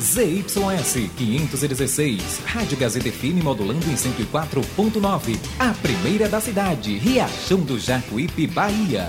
ZYS 516, Rádio Gazeta FM modulando em 104.9. A primeira da cidade, Riachão do Jacuípe, Bahia.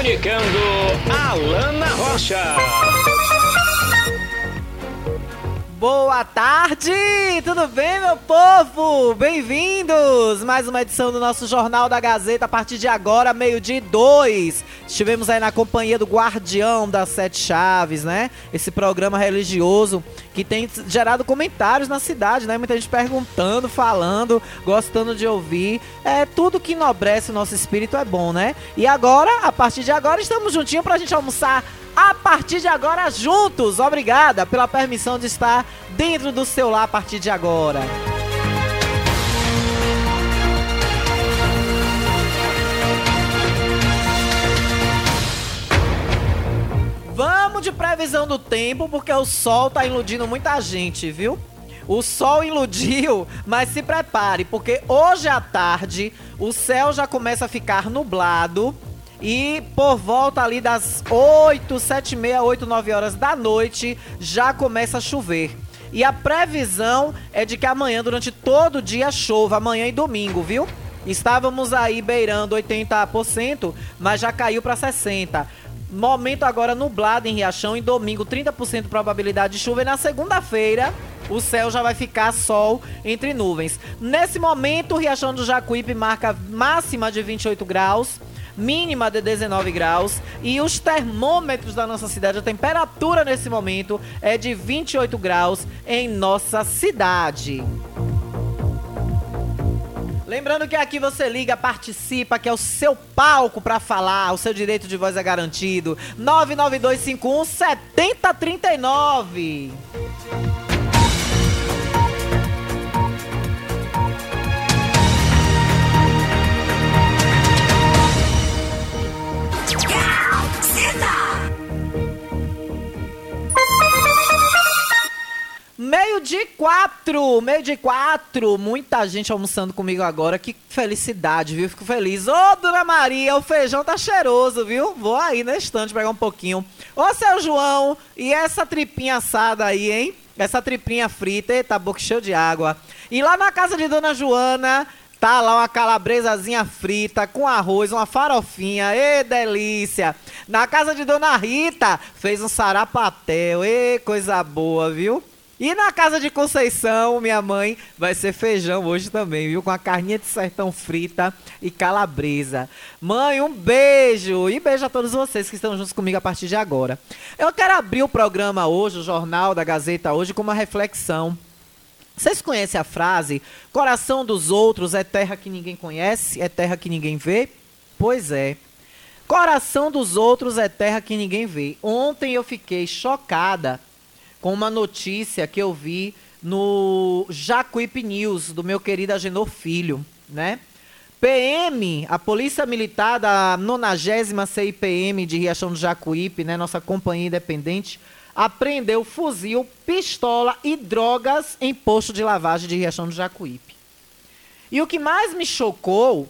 Comunicando Alana Rocha. Boa tarde! Tudo bem, meu povo? Bem-vindos! Mais uma edição do nosso Jornal da Gazeta a partir de agora, meio-dia dois. Estivemos aí na companhia do Guardião das Sete Chaves, né? Esse programa religioso que tem gerado comentários na cidade, né? Muita gente perguntando, falando, gostando de ouvir. É tudo que enobrece o nosso espírito é bom, né? E agora, a partir de agora, estamos juntinhos pra gente almoçar a partir de agora juntos. Obrigada pela permissão de estar dentro do seu lar a partir de agora. Vamos de previsão do tempo, porque o sol tá iludindo muita gente, viu? O sol iludiu, mas se prepare, porque hoje à tarde o céu já começa a ficar nublado e por volta ali das 8, 7 e meia, 8, 9 horas da noite já começa a chover. E a previsão é de que amanhã, durante todo o dia, chova, amanhã e domingo, viu? Estávamos aí beirando 80%, mas já caiu para 60%. Momento agora nublado em Riachão, em domingo 30% probabilidade de chuva e na segunda-feira o céu já vai ficar sol entre nuvens. Nesse momento, o Riachão do Jacuípe marca máxima de 28 graus, mínima de 19 graus e os termômetros da nossa cidade, a temperatura nesse momento é de 28 graus em nossa cidade. Lembrando que aqui você liga, participa, que é o seu palco para falar, o seu direito de voz é garantido. 99251 7039. Quatro, meio de quatro. Muita gente almoçando comigo agora. Que felicidade, viu? Fico feliz. Ô, Dona Maria, o feijão tá cheiroso, viu? Vou aí na estante pegar um pouquinho. Ô, seu João, e essa tripinha assada aí, hein? Essa tripinha frita, eita, boca cheia de água. E lá na casa de Dona Joana, Tá lá uma calabresazinha frita com arroz, uma farofinha, ê delícia. Na casa de Dona Rita, fez um sarapatel, ê coisa boa, viu? E na casa de Conceição, minha mãe, vai ser feijão hoje também, viu? Com a carninha de sertão frita e calabresa. Mãe, um beijo! E beijo a todos vocês que estão juntos comigo a partir de agora. Eu quero abrir o programa hoje, o Jornal da Gazeta hoje, com uma reflexão. Vocês conhecem a frase: coração dos outros é terra que ninguém conhece, é terra que ninguém vê? Pois é. Coração dos outros é terra que ninguém vê. Ontem eu fiquei chocada com uma notícia que eu vi no Jacuípe News, do meu querido Agenor Filho, né? PM, a Polícia Militar da 90 CIPM de Riachão do Jacuípe, né, nossa companhia independente, apreendeu fuzil, pistola e drogas em posto de lavagem de Riachão do Jacuípe. E o que mais me chocou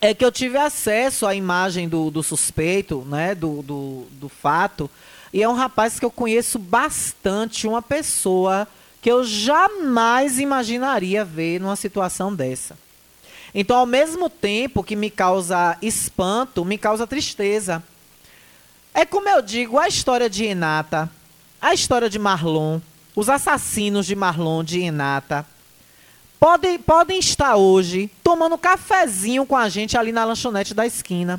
é que eu tive acesso à imagem do, do suspeito, né, do, do, do fato, e é um rapaz que eu conheço bastante, uma pessoa que eu jamais imaginaria ver numa situação dessa. Então, ao mesmo tempo que me causa espanto, me causa tristeza. É como eu digo, a história de Renata, a história de Marlon, os assassinos de Marlon, de Renata, podem, podem estar hoje tomando cafezinho com a gente ali na lanchonete da esquina.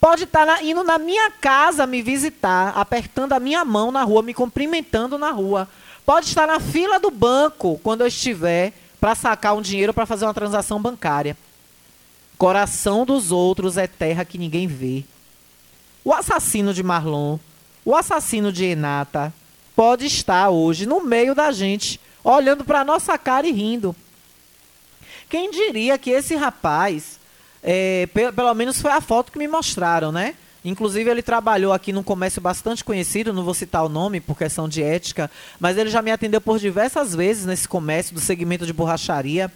Pode estar na, indo na minha casa me visitar, apertando a minha mão na rua, me cumprimentando na rua. Pode estar na fila do banco quando eu estiver para sacar um dinheiro para fazer uma transação bancária. Coração dos outros é terra que ninguém vê. O assassino de Marlon, o assassino de Renata, pode estar hoje no meio da gente, olhando para nossa cara e rindo. Quem diria que esse rapaz, é, pelo menos foi a foto que me mostraram, né? Inclusive, ele trabalhou aqui num comércio bastante conhecido, não vou citar o nome por questão de ética, mas ele já me atendeu por diversas vezes nesse comércio do segmento de borracharia.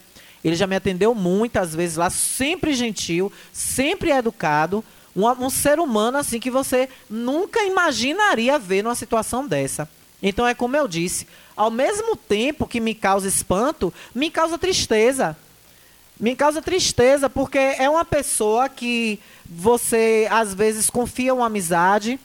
Ele já me atendeu muitas vezes lá, sempre gentil, sempre educado. Um, um ser humano assim que você nunca imaginaria ver numa situação dessa. Então é como eu disse, ao mesmo tempo que me causa espanto, me causa tristeza. Me causa tristeza porque é uma pessoa que você às vezes confia uma amizade,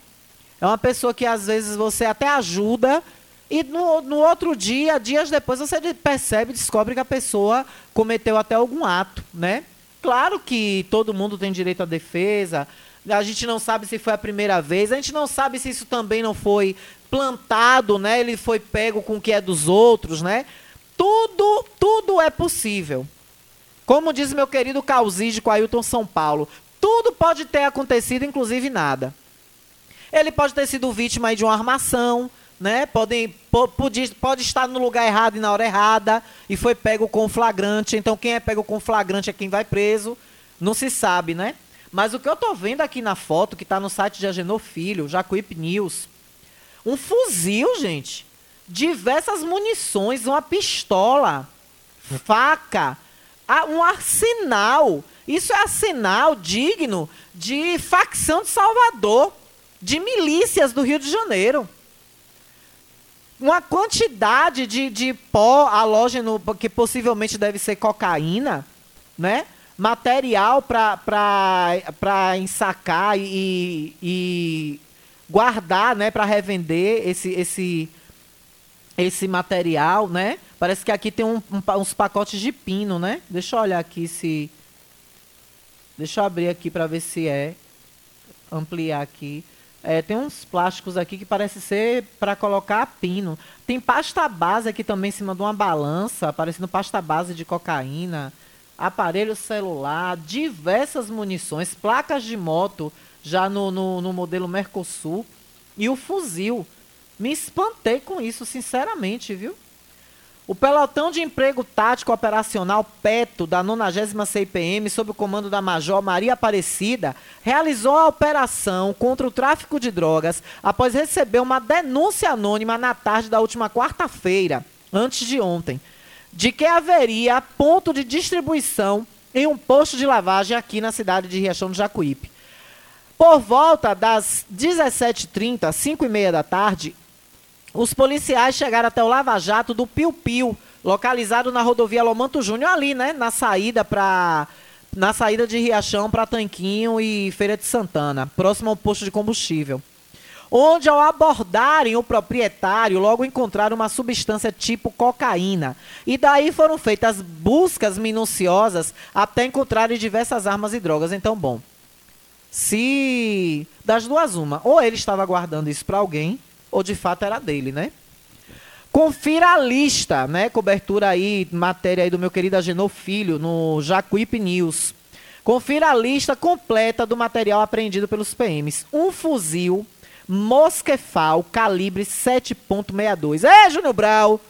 é uma pessoa que às vezes você até ajuda e no, no outro dia, dias depois, você percebe, descobre que a pessoa cometeu até algum ato, né? Claro que todo mundo tem direito à defesa. A gente não sabe se foi a primeira vez. A gente não sabe se isso também não foi plantado, né? Ele foi pego com o que é dos outros, né? Tudo, tudo é possível. Como diz meu querido Causide com Ailton São Paulo, tudo pode ter acontecido, inclusive nada. Ele pode ter sido vítima de uma armação, né? Pode, pode, pode estar no lugar errado e na hora errada e foi pego com flagrante. Então quem é pego com flagrante é quem vai preso. Não se sabe, né? Mas o que eu tô vendo aqui na foto, que está no site de Agenor Filho, Jacuípe News, um fuzil, gente, diversas munições, uma pistola, faca, um arsenal. Isso é arsenal digno de facção de Salvador, de milícias do Rio de Janeiro. Uma quantidade de, de pó halógeno, que possivelmente deve ser cocaína, né? Material para ensacar e, e guardar, né? Para revender esse, esse, esse material, né? Parece que aqui tem um, um, uns pacotes de pino, né? Deixa eu olhar aqui se. Deixa eu abrir aqui para ver se é. Ampliar aqui. É, tem uns plásticos aqui que parece ser para colocar pino. Tem pasta base aqui também em cima de uma balança, parecendo pasta base de cocaína. Aparelho celular, diversas munições, placas de moto já no, no, no modelo Mercosul. E o fuzil. Me espantei com isso, sinceramente, viu? O pelotão de emprego tático operacional PETO da 90 CIPM, sob o comando da Major Maria Aparecida, realizou a operação contra o tráfico de drogas após receber uma denúncia anônima na tarde da última quarta-feira, antes de ontem, de que haveria ponto de distribuição em um posto de lavagem aqui na cidade de Riachão do Jacuípe. Por volta das 17h30, 5 e meia da tarde, os policiais chegaram até o Lava Jato do Piu Piu, localizado na rodovia Lomanto Júnior, ali, né? Na saída para na saída de Riachão para Tanquinho e Feira de Santana, próximo ao posto de combustível. Onde, ao abordarem o proprietário, logo encontraram uma substância tipo cocaína. E daí foram feitas buscas minuciosas até encontrarem diversas armas e drogas. Então, bom, se das duas uma, ou ele estava guardando isso para alguém, ou de fato era dele, né? Confira a lista, né? Cobertura aí, matéria aí do meu querido Agenor Filho, no Jacuípe News. Confira a lista completa do material apreendido pelos PMs. Um fuzil Mosquefal calibre 7.62. É, Júnior Brau.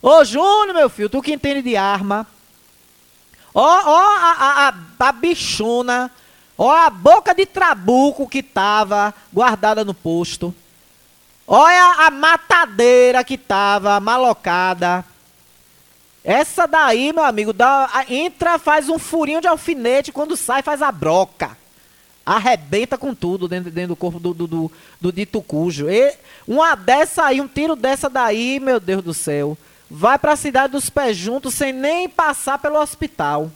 Ô, Júnior, meu filho, tu que entende de arma. Ó, ó, a, a, a, a bichona. Ó, a boca de trabuco que tava guardada no posto. Olha a matadeira que tava malocada. Essa daí, meu amigo, dá, entra, faz um furinho de alfinete, quando sai faz a broca. Arrebenta com tudo dentro, dentro do corpo do, do, do, do dito cujo. E uma dessa aí, um tiro dessa daí, meu Deus do céu. Vai para a cidade dos pés juntos sem nem passar pelo hospital.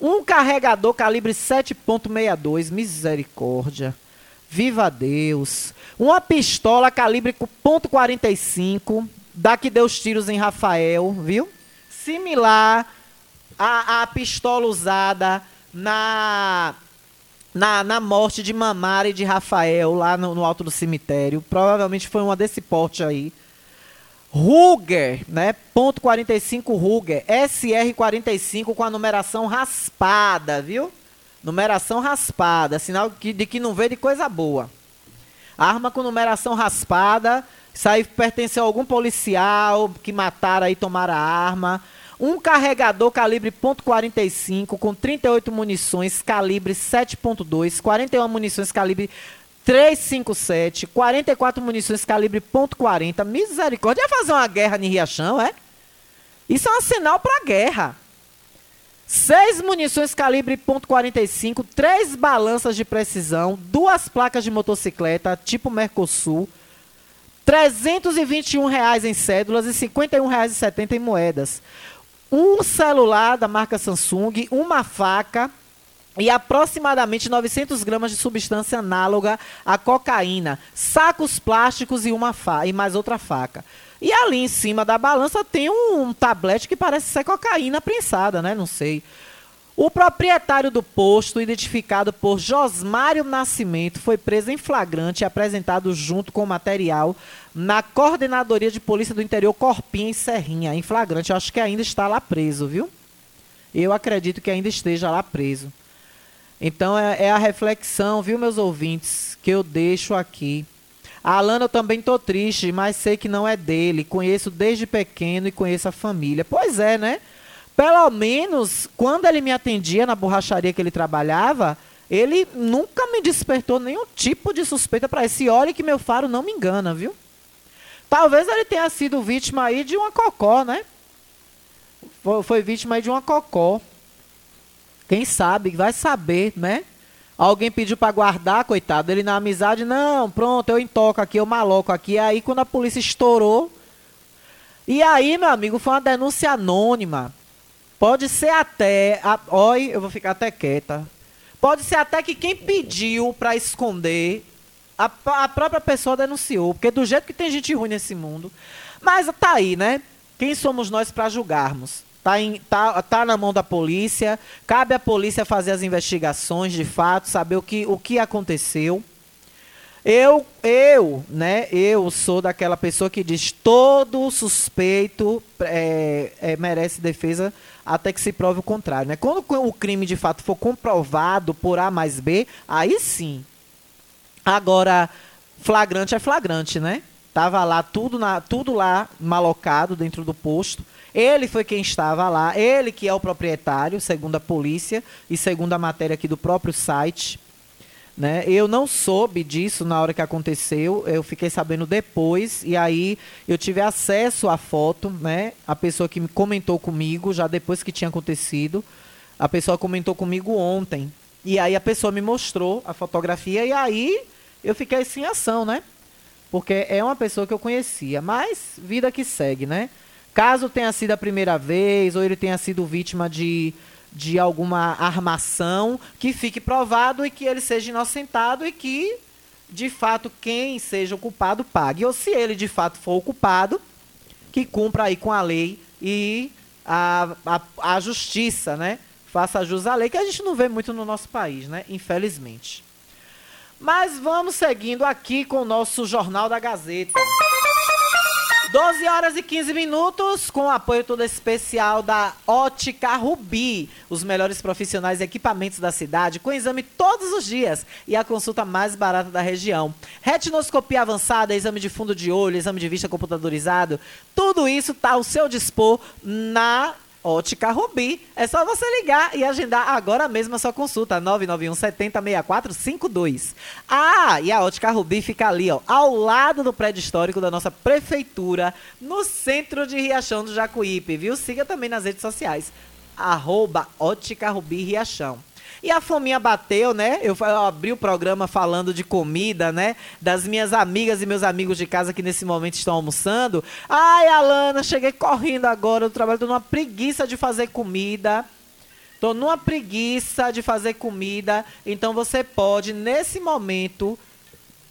Um carregador calibre 7.62, misericórdia. Viva Deus. Uma pistola calibre .45, da que deu os tiros em Rafael, viu? Similar à, à pistola usada na, na, na morte de Mamara e de Rafael, lá no, no alto do cemitério. Provavelmente foi uma desse porte aí. Ruger, né? Ponto 45 Ruger, SR45 com a numeração raspada, viu? Numeração raspada, sinal de que não vê de coisa boa. Arma com numeração raspada, isso aí pertenceu a algum policial que mataram aí, tomaram a arma. Um carregador calibre .45 com 38 munições calibre 7.2, 41 munições calibre 357, 44 munições calibre .40. Misericórdia, ia fazer uma guerra em Riachão, é? Isso é um sinal para guerra. Seis munições calibre .45, três balanças de precisão, duas placas de motocicleta tipo Mercosul, 321 reais em cédulas e 51 reais e 70 em moedas um celular da marca Samsung, uma faca e aproximadamente 900 gramas de substância análoga à cocaína, sacos plásticos e uma e mais outra faca. E ali em cima da balança tem um, um tablete que parece ser cocaína prensada, né? Não sei. O proprietário do posto, identificado por Josmário Nascimento, foi preso em flagrante e apresentado junto com o material na Coordenadoria de Polícia do Interior Corpinha em Serrinha, em flagrante. Eu acho que ainda está lá preso, viu? Eu acredito que ainda esteja lá preso. Então é, é a reflexão, viu, meus ouvintes, que eu deixo aqui. Alana eu também tô triste, mas sei que não é dele. Conheço desde pequeno e conheço a família. Pois é, né? Pelo menos, quando ele me atendia na borracharia que ele trabalhava, ele nunca me despertou nenhum tipo de suspeita para esse. Olha que meu faro não me engana, viu? Talvez ele tenha sido vítima aí de uma cocó, né? Foi vítima aí de uma cocó. Quem sabe, vai saber, né? Alguém pediu para guardar, coitado. Ele na amizade, não, pronto, eu intoco aqui, eu maloco aqui. Aí quando a polícia estourou. E aí, meu amigo, foi uma denúncia anônima. Pode ser até. A, oi, eu vou ficar até quieta. Pode ser até que quem pediu para esconder, a, a própria pessoa denunciou. Porque do jeito que tem gente ruim nesse mundo. Mas tá aí, né? Quem somos nós para julgarmos? Tá, em, tá, tá na mão da polícia. Cabe à polícia fazer as investigações de fato, saber o que, o que aconteceu. Eu, eu, né, eu sou daquela pessoa que diz todo suspeito é, é, merece defesa até que se prove o contrário. Né? Quando o crime de fato for comprovado por A mais B, aí sim. Agora, flagrante é flagrante, né? Tava lá tudo, na, tudo lá malocado dentro do posto. Ele foi quem estava lá, ele que é o proprietário, segundo a polícia e segundo a matéria aqui do próprio site. Né? Eu não soube disso na hora que aconteceu, eu fiquei sabendo depois, e aí eu tive acesso à foto, né? A pessoa que comentou comigo, já depois que tinha acontecido, a pessoa comentou comigo ontem. E aí a pessoa me mostrou a fotografia, e aí eu fiquei sem ação, né? Porque é uma pessoa que eu conhecia, mas vida que segue, né? Caso tenha sido a primeira vez, ou ele tenha sido vítima de de alguma armação, que fique provado e que ele seja inocentado e que, de fato, quem seja o culpado pague. Ou se ele, de fato, for o culpado, que cumpra aí com a lei e a, a, a justiça, né? Faça jus à lei, que a gente não vê muito no nosso país, né? Infelizmente. Mas vamos seguindo aqui com o nosso Jornal da Gazeta. 12 horas e 15 minutos, com o apoio todo especial da Ótica Rubi. Os melhores profissionais e equipamentos da cidade, com exame todos os dias e a consulta mais barata da região. Retinoscopia avançada, exame de fundo de olho, exame de vista computadorizado, tudo isso está ao seu dispor na Ótica Rubi. É só você ligar e agendar agora mesmo a sua consulta. 991 70 6452. Ah, e a Ótica Rubi fica ali, ó, ao lado do prédio histórico da nossa prefeitura, no centro de Riachão do Jacuípe, viu? Siga também nas redes sociais. Arroba Ótica Rubi Riachão. E a fominha bateu, né? Eu, eu, abri o programa falando de comida, né? Das minhas amigas e meus amigos de casa que nesse momento estão almoçando. Ai, Alana, cheguei correndo agora do trabalho, tô numa preguiça de fazer comida. Tô numa preguiça de fazer comida. Então você pode, nesse momento,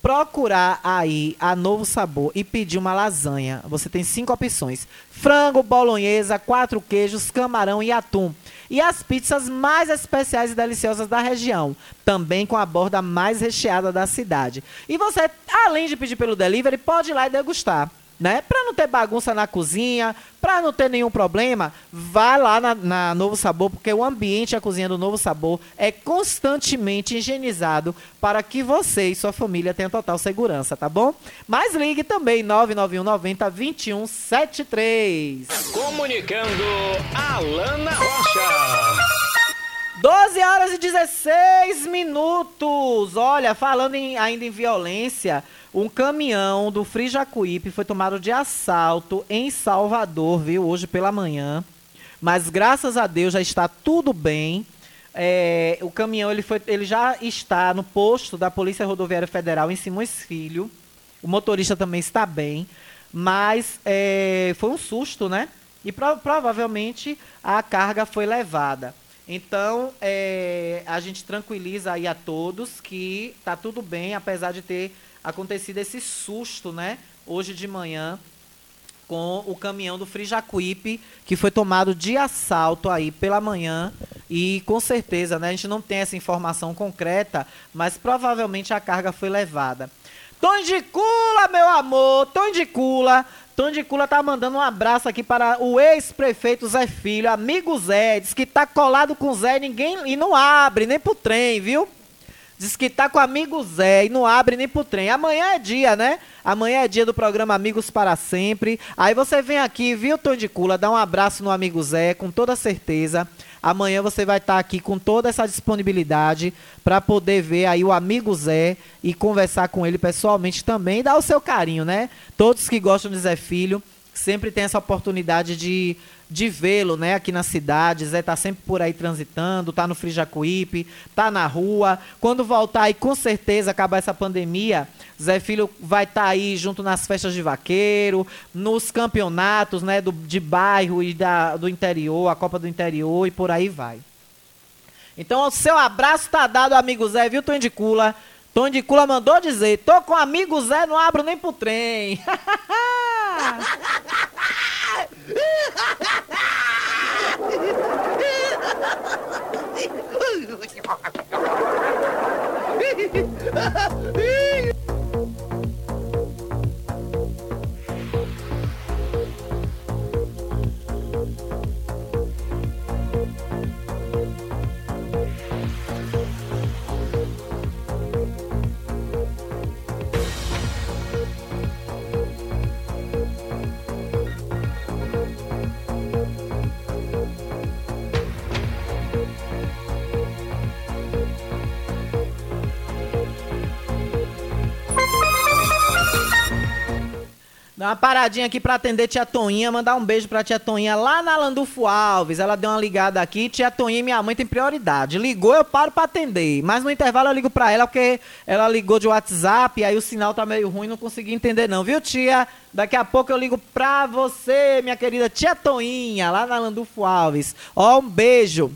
procurar aí a Novo Sabor e pedir uma lasanha. Você tem cinco opções: frango, bolonhesa, quatro queijos, camarão e atum e as pizzas mais especiais e deliciosas da região, também com a borda mais recheada da cidade. E você, além de pedir pelo delivery, pode ir lá e degustar. Né? Para não ter bagunça na cozinha, para não ter nenhum problema, vá lá na, na, Novo Sabor, porque o ambiente, a cozinha do Novo Sabor é constantemente higienizado para que você e sua família tenham total segurança, tá bom? Mas ligue também 991 90 2173. Comunicando Alana Rocha. 12 horas e 16 minutos. Olha, falando em, ainda em violência, um caminhão do Frijacuípe foi tomado de assalto em Salvador, viu? Hoje pela manhã. Mas graças a Deus já está tudo bem. É, o caminhão ele, foi, ele já está no posto da Polícia Rodoviária Federal em Simões Filho. O motorista também está bem. Mas é, foi um susto, né? E pro, provavelmente a carga foi levada. Então, é, a gente tranquiliza aí a todos que tá tudo bem, apesar de ter acontecido esse susto, né? Hoje de manhã, com o caminhão do Frijacuípe, que foi tomado de assalto aí pela manhã. E com certeza, né? A gente não tem essa informação concreta, mas provavelmente a carga foi levada. Tom de Cula, meu amor, Tom de Cula Tom de Cula tá mandando um abraço aqui para o ex-prefeito Zé Filho, amigo Zé, diz que tá colado com Zé ninguém, e não abre nem pro trem, viu? Diz que tá com o amigo Zé e não abre nem pro trem. Amanhã é dia, né? Amanhã é dia do programa Amigos para Sempre. Aí você vem aqui, viu, Tom de Cula, dá um abraço no amigo Zé, com toda certeza. Amanhã você vai estar tá aqui com toda essa disponibilidade para poder ver aí o amigo Zé e conversar com ele pessoalmente também e dar o seu carinho, né? Todos que gostam de Zé Filho sempre tem essa oportunidade de, de vê-lo, né, aqui na cidade. Zé tá sempre por aí transitando, tá no Frijacuípe, tá na rua. Quando voltar aí, com certeza, acabar essa pandemia, Zé Filho vai estar tá aí junto nas festas de vaqueiro, nos campeonatos né, do, de bairro e da, do interior, a Copa do Interior e por aí vai. Então, o seu abraço tá dado, amigo Zé, viu, Tom de Cula? Tom de Cula mandou dizer: tô com amigo Zé, não abro nem pro trem. 으하하하! Dá uma paradinha aqui para atender tia Toninha, mandar um beijo pra tia Toninha lá na Landulfo Alves. Ela deu uma ligada aqui, tia Toninha e minha mãe tem prioridade. Ligou, eu paro para atender. Mas no intervalo eu ligo para ela porque ela ligou de WhatsApp aí o sinal tá meio ruim, não consegui entender não, viu tia? Daqui a pouco eu ligo pra você, minha querida tia Toninha, lá na Landulfo Alves. Ó, um beijo.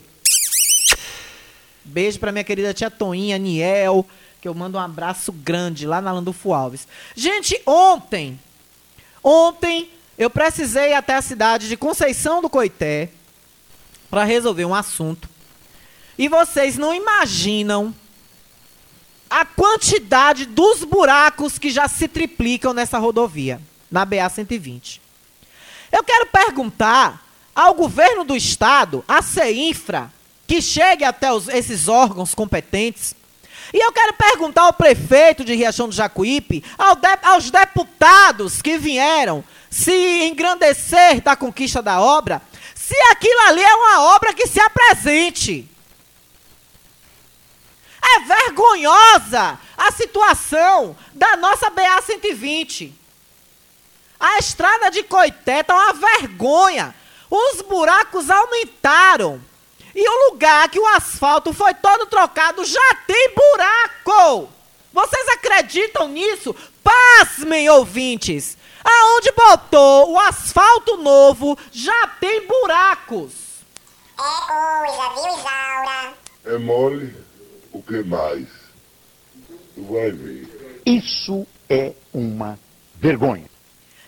Beijo pra minha querida tia Toninha, Niel, que eu mando um abraço grande lá na Landulfo Alves. Gente, ontem Ontem eu precisei ir até a cidade de Conceição do Coité para resolver um assunto. E vocês não imaginam a quantidade dos buracos que já se triplicam nessa rodovia, na BA 120. Eu quero perguntar ao governo do estado, a CEINFRA, que chegue até os, esses órgãos competentes, e eu quero perguntar ao prefeito de Riachão do Jacuípe, ao de, aos deputados que vieram se engrandecer da conquista da obra, se aquilo ali é uma obra que se apresente. É vergonhosa a situação da nossa BA 120. A estrada de Coité está uma vergonha. Os buracos aumentaram. E o lugar que o asfalto foi todo trocado já tem buraco. Vocês acreditam nisso? Pasmem, ouvintes. Aonde botou o asfalto novo já tem buracos. É coisa, viu, Isaura? É mole? O que mais? Tu vai ver. Isso é uma vergonha.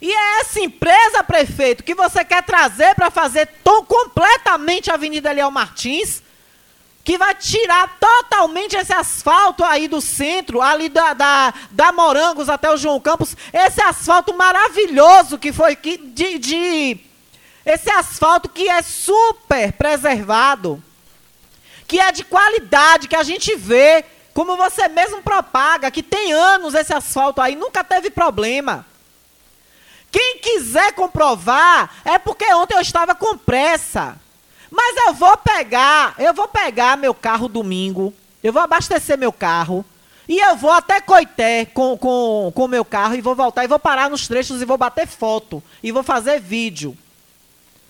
E é essa empresa, prefeito, que você quer trazer para fazer tão completamente a Avenida Leão Martins? que vai tirar totalmente esse asfalto aí do centro, ali da, da, da Morangos até o João Campos, esse asfalto maravilhoso que foi que, de, de esse asfalto que é super preservado, que é de qualidade, que a gente vê, como você mesmo propaga, que tem anos esse asfalto aí, nunca teve problema. Quem quiser comprovar, é porque ontem eu estava com pressa. Mas eu vou pegar, eu vou pegar meu carro domingo, eu vou abastecer meu carro, e eu vou até Coité com o com, com meu carro e vou voltar e vou parar nos trechos e vou bater foto. E vou fazer vídeo.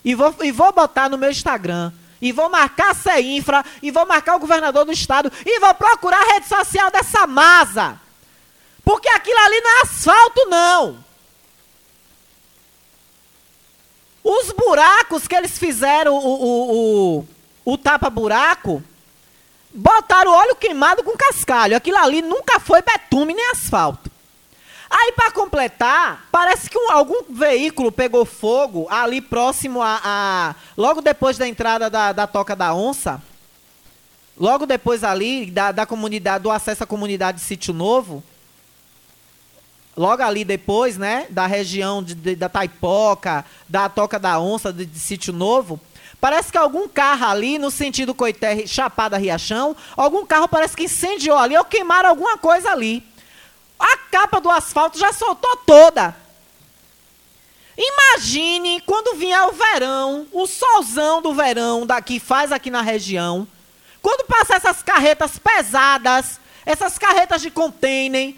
E vou, e vou botar no meu Instagram. E vou marcar a CEINFRA. E vou marcar o governador do estado. E vou procurar a rede social dessa masa. Porque aquilo ali não é asfalto, não. Os buracos que eles fizeram, o, o, o, o tapa-buraco, botaram óleo queimado com cascalho. Aquilo ali nunca foi betume nem asfalto. Aí, para completar, parece que um, algum veículo pegou fogo ali próximo a, a. logo depois da entrada da, da Toca da Onça. Logo depois ali, da, da comunidade, do acesso à comunidade de Sítio Novo logo ali depois, né, da região de, de, da Taipoca, da Toca da Onça, de, de Sítio Novo, parece que algum carro ali, no sentido Coité, Chapada, Riachão, algum carro parece que incendiou ali ou queimaram alguma coisa ali. A capa do asfalto já soltou toda. Imagine quando vier o verão, o solzão do verão daqui faz aqui na região, quando passar essas carretas pesadas, essas carretas de container,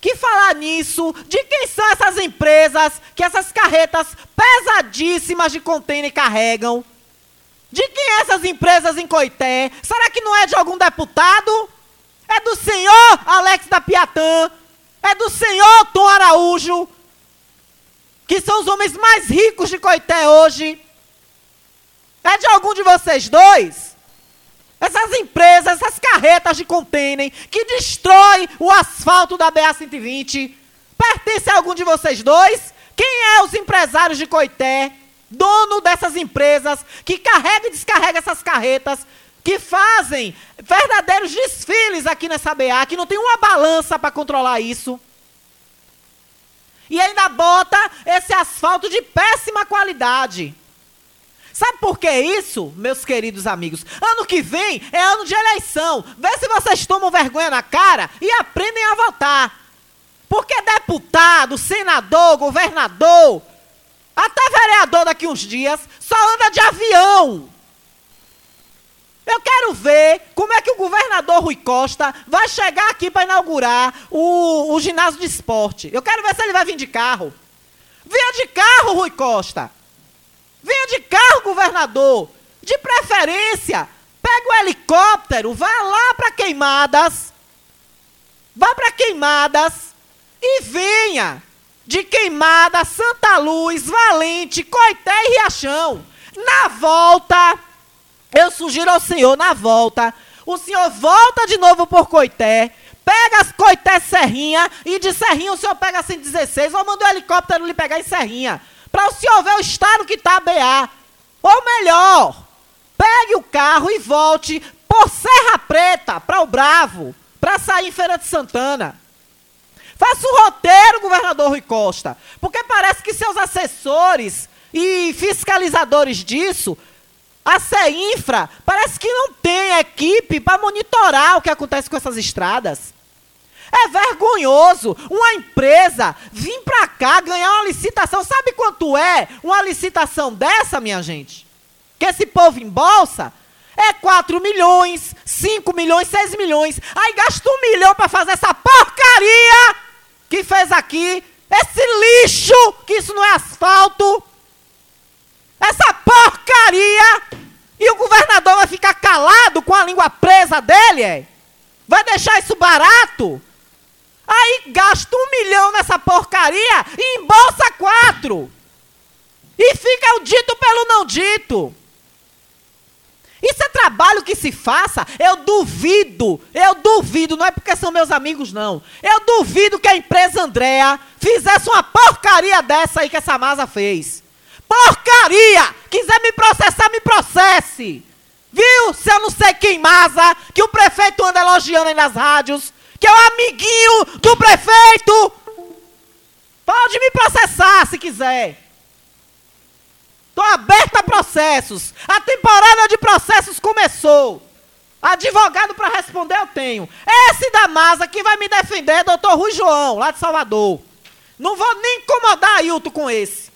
que falar nisso, de quem são essas empresas que essas carretas pesadíssimas de container carregam? De quem é essas empresas em Coité? Será que não é de algum deputado? É do senhor Alex da Piatã? É do senhor Tom Araújo? Que são os homens mais ricos de Coité hoje? É de algum de vocês dois? Essas empresas, essas carretas de container que destrói o asfalto da BA-120, pertence a algum de vocês dois? Quem é os empresários de Coité, dono dessas empresas, que carrega e descarrega essas carretas, que fazem verdadeiros desfiles aqui nessa BA, que não tem uma balança para controlar isso? E ainda bota esse asfalto de péssima qualidade. Sabe por que isso, meus queridos amigos? Ano que vem é ano de eleição. Vê se vocês tomam vergonha na cara e aprendem a votar. Porque deputado, senador, governador, até vereador daqui uns dias, só anda de avião. Eu quero ver como é que o governador Rui Costa vai chegar aqui para inaugurar o, o ginásio de esporte. Eu quero ver se ele vai vir de carro. Venha de carro, Rui Costa. Venha de carro, governador. De preferência, pega o helicóptero, vá lá para Queimadas. Vá para Queimadas e venha de Queimada, Santa Luz, Valente, Coité e Riachão. Na volta, eu sugiro ao senhor, na volta, o senhor volta de novo por Coité, pega as Coité Serrinha e de Serrinha o senhor pega a 116 ou manda o helicóptero lhe pegar em Serrinha para o senhor ver o estado que está a BA. Ou melhor, pegue o carro e volte por Serra Preta para o Bravo, para sair em Feira de Santana. Faça um roteiro, governador Rui Costa, porque parece que seus assessores e fiscalizadores disso, a CEINFRA, parece que não tem equipe para monitorar o que acontece com essas estradas. É vergonhoso uma empresa vir para cá ganhar uma licitação. Sabe quanto é uma licitação dessa, minha gente? Que esse povo embolsa? É 4 milhões, 5 milhões, 6 milhões. Aí gasta um milhão para fazer essa porcaria que fez aqui. Esse lixo, que isso não é asfalto. Essa porcaria. E o governador vai ficar calado com a língua presa dele, é? Vai deixar isso barato? Aí gasta um milhão nessa porcaria e embolsa quatro. E fica o dito pelo não dito. Isso é trabalho que se faça? Eu duvido, eu duvido, não é porque são meus amigos, não. Eu duvido que a empresa Andréa fizesse uma porcaria dessa aí que essa masa fez. Porcaria! Quiser me processar, me processe. Viu? Seu não sei quem Maza, que o prefeito anda elogiando aí nas rádios, que é o amiguinho do prefeito. Pode me processar se quiser. Tô aberta a processos. A temporada de processos começou. Advogado para responder eu tenho. Esse da Maza que vai me defender, doutor Rui João, lá de Salvador. Não vou nem incomodar Ailton com esse.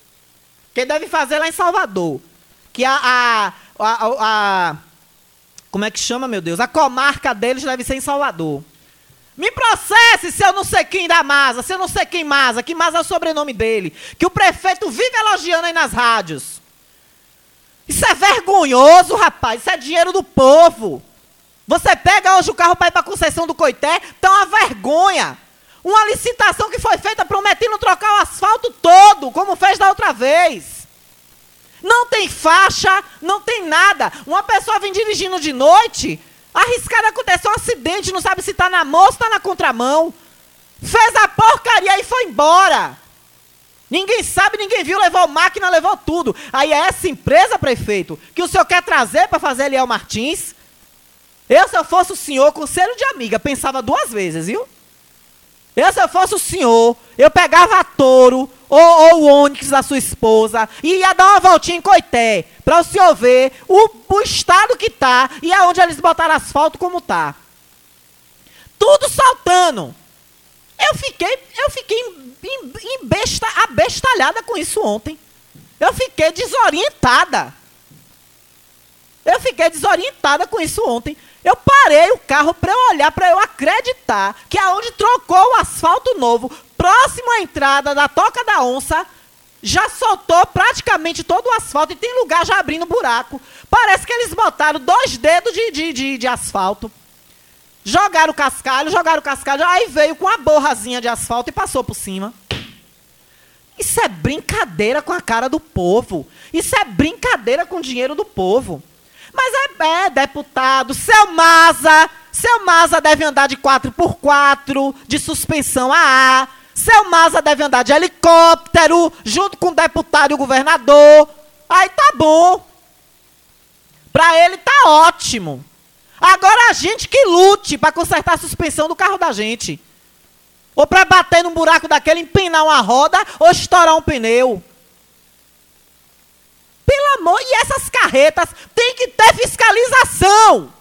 Quem deve fazer lá em Salvador. Que a, a, a, a, Como é que chama, meu Deus? A comarca deles deve ser em Salvador. Me processe se eu não sei quem da Maza, se eu não sei quem Maza, que Maza é o sobrenome dele. Que o prefeito vive elogiando aí nas rádios. Isso é vergonhoso, rapaz. Isso é dinheiro do povo. Você pega hoje o carro para ir para a concessão do Coité, tá uma vergonha. Uma licitação que foi feita prometendo trocar o asfalto todo, como fez da outra vez. Não tem faixa, não tem nada. Uma pessoa vem dirigindo de noite, arriscada acontecer um acidente, não sabe se está na mão ou está na contramão. Fez a porcaria e foi embora. Ninguém sabe, ninguém viu, levou máquina, levou tudo. Aí é essa empresa, prefeito, que o senhor quer trazer para fazer Eliel Martins. Eu, se eu fosse o senhor, conselho de amiga, pensava duas vezes, viu? Eu, se eu fosse o senhor, eu pegava touro ou, ou o ônix da sua esposa e ia dar uma voltinha em Coité, para o senhor ver o, o estado que tá e aonde eles botaram asfalto como tá. Tudo saltando. Eu fiquei, eu fiquei em, em besta, abestalhada com isso ontem. Eu fiquei desorientada. Eu fiquei desorientada com isso ontem. Eu parei o carro para eu olhar, para eu acreditar que aonde trocou o asfalto novo, próximo à entrada da Toca da Onça, já soltou praticamente todo o asfalto e tem lugar já abrindo buraco. Parece que eles botaram dois dedos de, de, de, de asfalto. Jogaram o cascalho, jogaram o cascalho, aí veio com a borrazinha de asfalto e passou por cima. Isso é brincadeira com a cara do povo. Isso é brincadeira com o dinheiro do povo. Mas é, é deputado, seu Maza, seu Maza deve andar de 4x4, de suspensão a A. Seu Maza deve andar de helicóptero, junto com o deputado e o governador. Aí tá bom. Pra ele tá ótimo. Agora a gente que lute para consertar a suspensão do carro da gente. Ou para bater num buraco daquele, empinar uma roda ou estourar um pneu. Pelo amor, e essas carretas tem que ter fiscalização.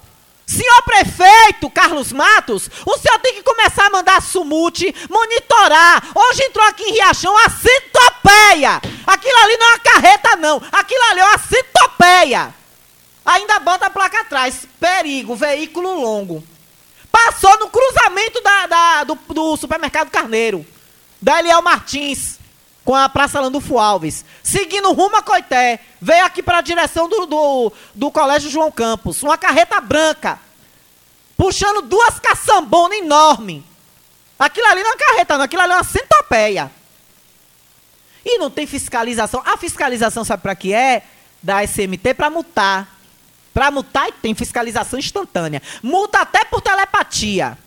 Senhor prefeito Carlos Matos, o senhor tem que começar a mandar Sumute monitorar. Hoje entrou aqui em Riachão a centopeia. Aquilo ali não é uma carreta, não. Aquilo ali é uma centopeia. Ainda bota a placa atrás. Perigo, veículo longo. Passou no cruzamento da, da do, do, supermercado Carneiro. Da Eliel Martins com a Praça Landulfo Alves. Seguindo rumo a Coité, veio aqui para a direção do, do, do Colégio João Campos. Uma carreta branca, puxando duas caçambonas enormes. Aquilo ali não é uma carreta, não. Aquilo ali é uma centopeia. E não tem fiscalização. A fiscalização, sabe para que é? Da SMT para multar. Para multar e tem fiscalização instantânea. Multa até por telepatia.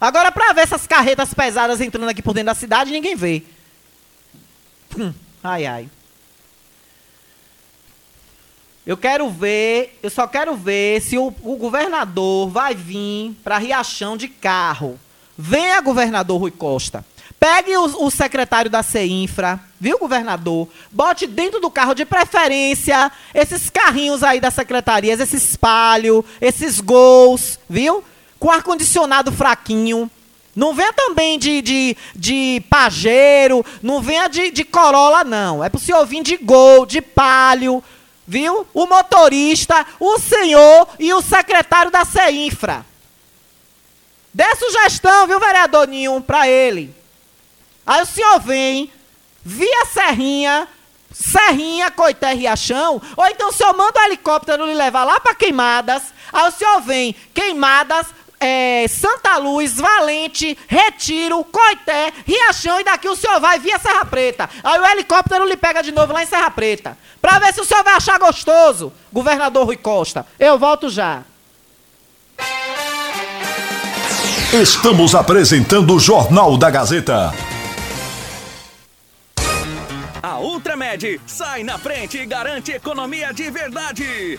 Agora, para ver essas carretas pesadas entrando aqui por dentro da cidade, ninguém vê. Ai, ai. Eu quero ver, eu só quero ver se o, o governador vai vir para Riachão de carro. Venha, governador Rui Costa. Pegue o, o, secretário da CEINFRA, viu, governador? Bote dentro do carro, de preferência, esses carrinhos aí das secretarias, esse espalho, esses gols, viu? Com ar-condicionado fraquinho. Não venha também de, de, de pajeiro, não venha de, de Corolla, não. É para o senhor vir de Gol, de Palio, viu? O motorista, o senhor e o secretário da CEINFRA. Dê sugestão, viu, vereador Ninho, para ele. Aí o senhor vem, via Serrinha, Serrinha, Coité, Riachão, ou então o senhor manda o helicóptero lhe levar lá para Queimadas, aí o senhor vem, Queimadas, é, Santa Luz, Valente, Retiro, Coité, Riachão e daqui o senhor vai via Serra Preta. Aí o helicóptero lhe pega de novo lá em Serra Preta. Pra ver se o senhor vai achar gostoso, governador Rui Costa. Eu volto já. Estamos apresentando o Jornal da Gazeta. A Ultramed sai na frente e garante economia de verdade.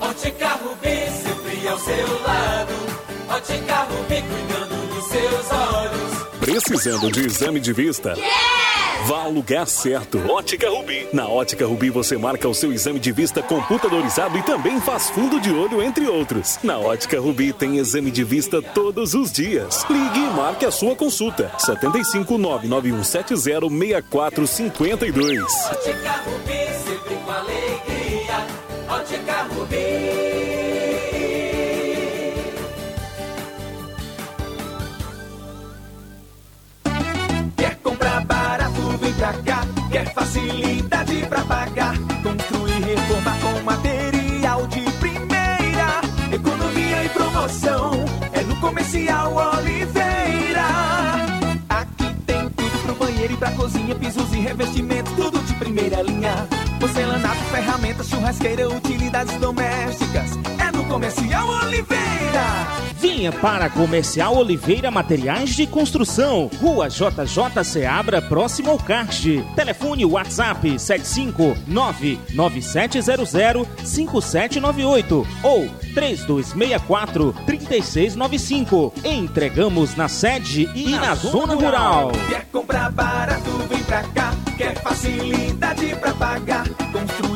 Ótica Rubi, sempre ao seu lado. Ótica Rubi, cuidando dos seus olhos. Precisando de exame de vista? Vá ao lugar certo. Ótica Rubi. Na Ótica Rubi você marca o seu exame de vista computadorizado e também faz fundo de olho, entre outros. Na Ótica Rubi tem exame de vista todos os dias. Ligue e marque a sua consulta. 75 99170 6452. Ótica Rubi, sempre pra cozinha. Pisos e revestimentos, tudo de primeira linha. Porcelanato, ferramentas, churrasqueira, utilidades domésticas. Comercial Oliveira. Venha para Comercial Oliveira Materiais de Construção, Rua JJ Seabra, próximo ao Kart. Telefone WhatsApp 75997005798 ou 3264-3695. Entregamos na sede e na, zona rural. Quer comprar barato, vem pra cá. Quer facilidade pra pagar. Construir,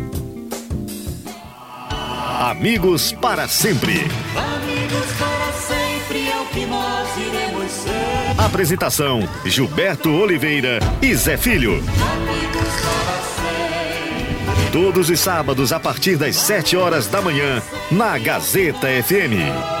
Amigos para sempre. Amigos para sempre é o que nós iremos ser. Apresentação: Gilberto Oliveira e Zé Filho. Amigos para sempre. Todos os sábados a partir das 7 horas da manhã, na Gazeta FM.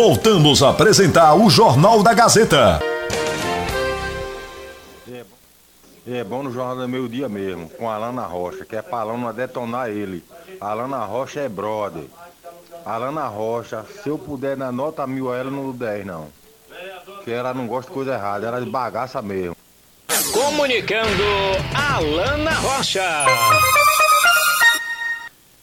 Voltamos a apresentar o Jornal da Gazeta. É bom no Jornal do Meio Dia mesmo, com a Alana Rocha, que é pra Alana detonar ele. A Alana Rocha é brother. A Alana Rocha, se eu puder dar nota mil a ela, não dou 10 não. Porque ela não gosta de coisa errada, ela é de bagaça mesmo. Comunicando Alana Rocha.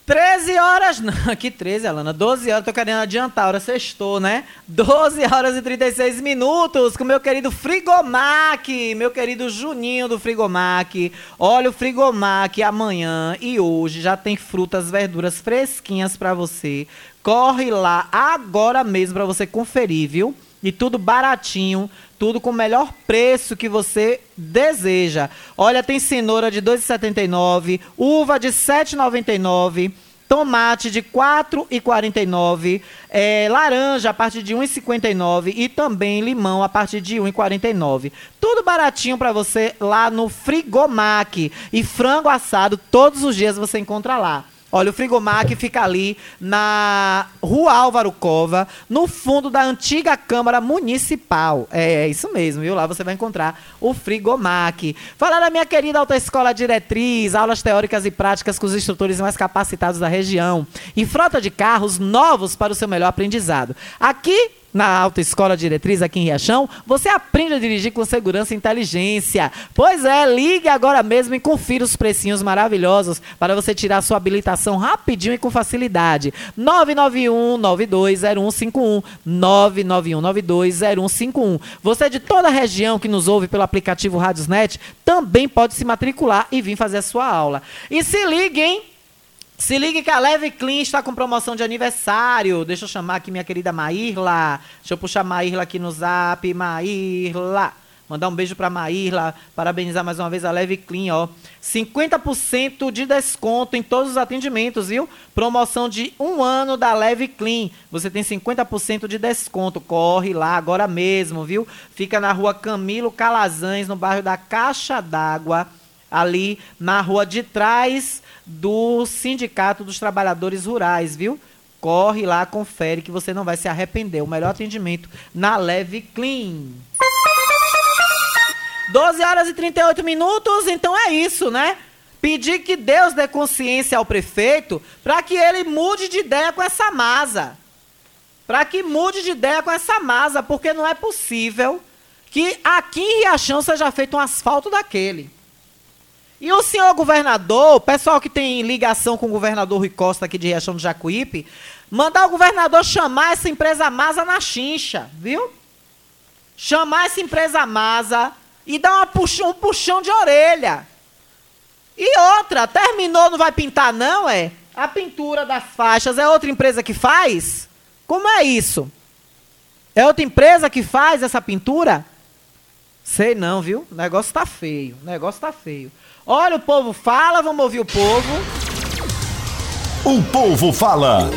13 horas, não, que 13, Alana, 12 horas, tô querendo adiantar, hora sextou, né? 12 horas e 36 minutos com meu querido Frigomac, meu querido Juninho do Frigomac. Olha o Frigomac amanhã e hoje já tem frutas, verduras fresquinhas pra você. Corre lá agora mesmo pra você conferir, viu? E tudo baratinho, tudo com o melhor preço que você deseja. Olha, tem cenoura de 2,79, uva de 7,99, tomate de 4,49, é, laranja a partir de 1,59 e também limão a partir de 1,49. Tudo baratinho para você lá no Frigomac. E frango assado todos os dias você encontra lá. Olha, o Frigomac fica ali na Rua Álvaro Cova, no fundo da antiga Câmara Municipal. É, é isso mesmo, viu? Lá você vai encontrar o Frigomac. Falar da minha querida Autoescola Diretriz, aulas teóricas e práticas com os instrutores mais capacitados da região. E frota de carros novos para o seu melhor aprendizado. Aqui na Autoescola Diretriz aqui em Riachão, você aprende a dirigir com segurança e inteligência. Pois é, ligue agora mesmo e confira os precinhos maravilhosos para você tirar sua habilitação rapidinho e com facilidade. 991 920151 991 920151. Você de toda a região que nos ouve pelo aplicativo Radiosnet também pode se matricular e vir fazer a sua aula. E se ligue, hein? Se ligue que a Leve Clean está com promoção de aniversário. Deixa eu chamar aqui minha querida Maírla. Deixa eu puxar Maírla aqui no zap. Maírla. Mandar um beijo para Maírla. Parabenizar mais uma vez a Leve Clean, ó. 50% de desconto em todos os atendimentos, viu? Promoção de um ano da Leve Clean. Você tem 50% de desconto. Corre lá agora mesmo, viu? Fica na rua Camilo Calazans, no bairro da Caixa d'Água. Ali na rua de trás do Sindicato dos Trabalhadores Rurais, viu? Corre lá, confere que você não vai se arrepender. O melhor atendimento na Leve Clean. 12 horas e 38 minutos, então é isso, né? Pedir que Deus dê consciência ao prefeito para que ele mude de ideia com essa masa. Para que mude de ideia com essa masa, porque não é possível que aqui em Riachão seja feito um asfalto daquele. E o senhor governador, o pessoal que tem ligação com o governador Rui Costa aqui de Riachão do Jacuípe, mandar o governador chamar essa empresa Masa na chincha, viu? Chamar essa empresa Masa e dar puxão, um puxão de orelha. E outra, terminou, não vai pintar não, é? A pintura das faixas é outra empresa que faz? Como é isso? É outra empresa que faz essa pintura? Sei não, viu? O negócio tá feio. O negócio tá feio. Olha, o povo fala, vamos ouvir o povo. O povo fala.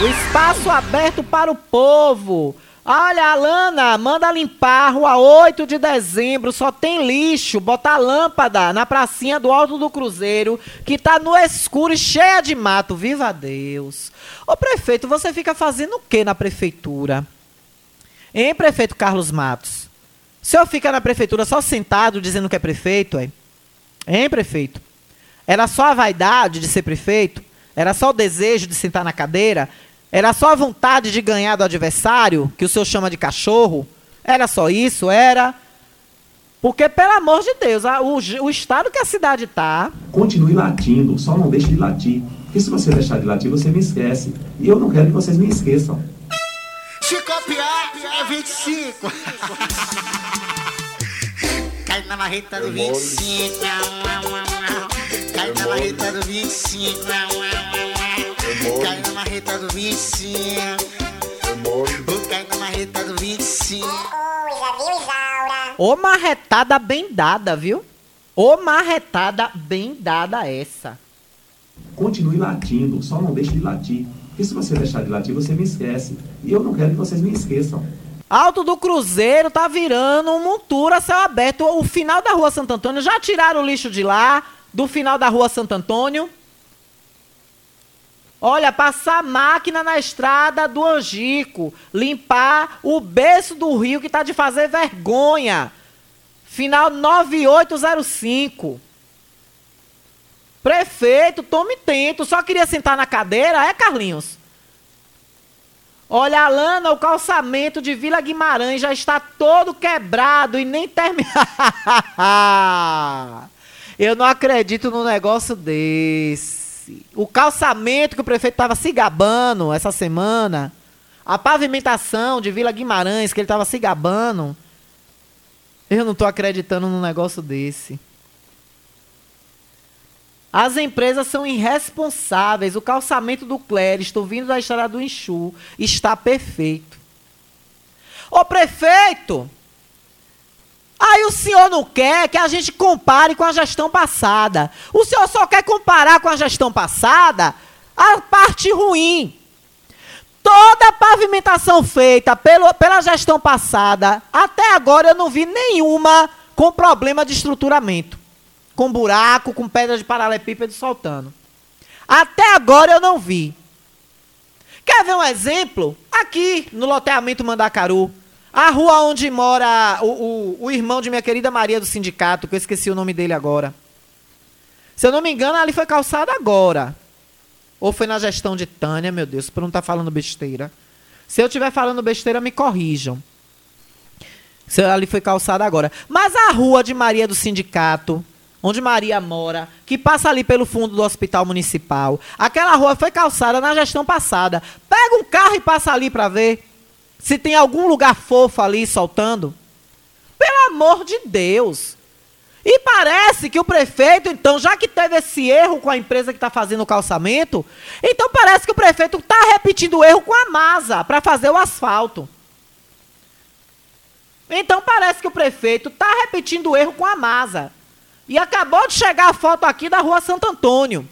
O espaço aberto para o povo. Olha, Alana, manda limpar a rua 8 de dezembro, só tem lixo. Bota a lâmpada na pracinha do Alto do Cruzeiro, que tá no escuro e cheia de mato. Viva Deus. Ô prefeito, você fica fazendo o que na prefeitura? Hein, prefeito Carlos Matos? O senhor fica na prefeitura só sentado dizendo que é prefeito, é? Hein, prefeito? Era só a vaidade de ser prefeito? Era só o desejo de sentar na cadeira? Era só a vontade de ganhar do adversário, que o senhor chama de cachorro? Era só isso? Era. Porque, pelo amor de Deus, a, o, o estado que a cidade está. Continue latindo, só não deixe de latir. Porque se você deixar de latir, você me esquece. E eu não quero que vocês me esqueçam. Se copiar, é 25. Cai na marreta do 25. Cai na marreta do 25. Cai na marreta do 25. Cai na marreta do 25. Ô marretada bem dada, viu? Ô marretada bem dada essa. Continue latindo, só não deixe de latir. Porque se você deixar de latir, você me esquece. E eu não quero que vocês me esqueçam. Alto do Cruzeiro tá virando um montura céu aberto. O final da rua Santo Antônio, já tiraram o lixo de lá, do final da rua Santo Antônio. Olha, passar máquina na estrada do Angico, limpar o berço do rio que tá de fazer vergonha. Final 9805. Prefeito, tome tento. Só queria sentar na cadeira, é, Carlinhos? Olha, Alana, o calçamento de Vila Guimarães já está todo quebrado e nem terminou. Eu não acredito num negócio desse. O calçamento que o prefeito estava se gabando essa semana. A pavimentação de Vila Guimarães que ele estava se gabando. Eu não estou acreditando num negócio desse. As empresas são irresponsáveis. O calçamento do Cléris, estou vindo da estrada do Enxu, está perfeito. Ô prefeito, aí o senhor não quer que a gente compare com a gestão passada. O senhor só quer comparar com a gestão passada a parte ruim. Toda a pavimentação feita pelo, pela gestão passada, até agora eu não vi nenhuma com problema de estruturamento. Com buraco, com pedra de paralelepípedo soltando. Até agora eu não vi. Quer ver um exemplo? Aqui, no loteamento Mandacaru. A rua onde mora o, o, o irmão de minha querida Maria do sindicato, que eu esqueci o nome dele agora. Se eu não me engano, ali foi calçada agora. Ou foi na gestão de Tânia, meu Deus, para não estar tá falando besteira. Se eu estiver falando besteira, me corrijam. Se ali foi calçada agora. Mas a rua de Maria do Sindicato, onde Maria mora, que passa ali pelo fundo do hospital municipal, aquela rua foi calçada na gestão passada. Pega um carro e passa ali para ver se tem algum lugar fofo ali soltando. Pelo amor de Deus. E parece que o prefeito, então, já que teve esse erro com a empresa que está fazendo o calçamento, então parece que o prefeito está repetindo o erro com a Masa para fazer o asfalto. Então parece que o prefeito está repetindo o erro com a Masa. E acabou de chegar a foto aqui da rua Santo Antônio.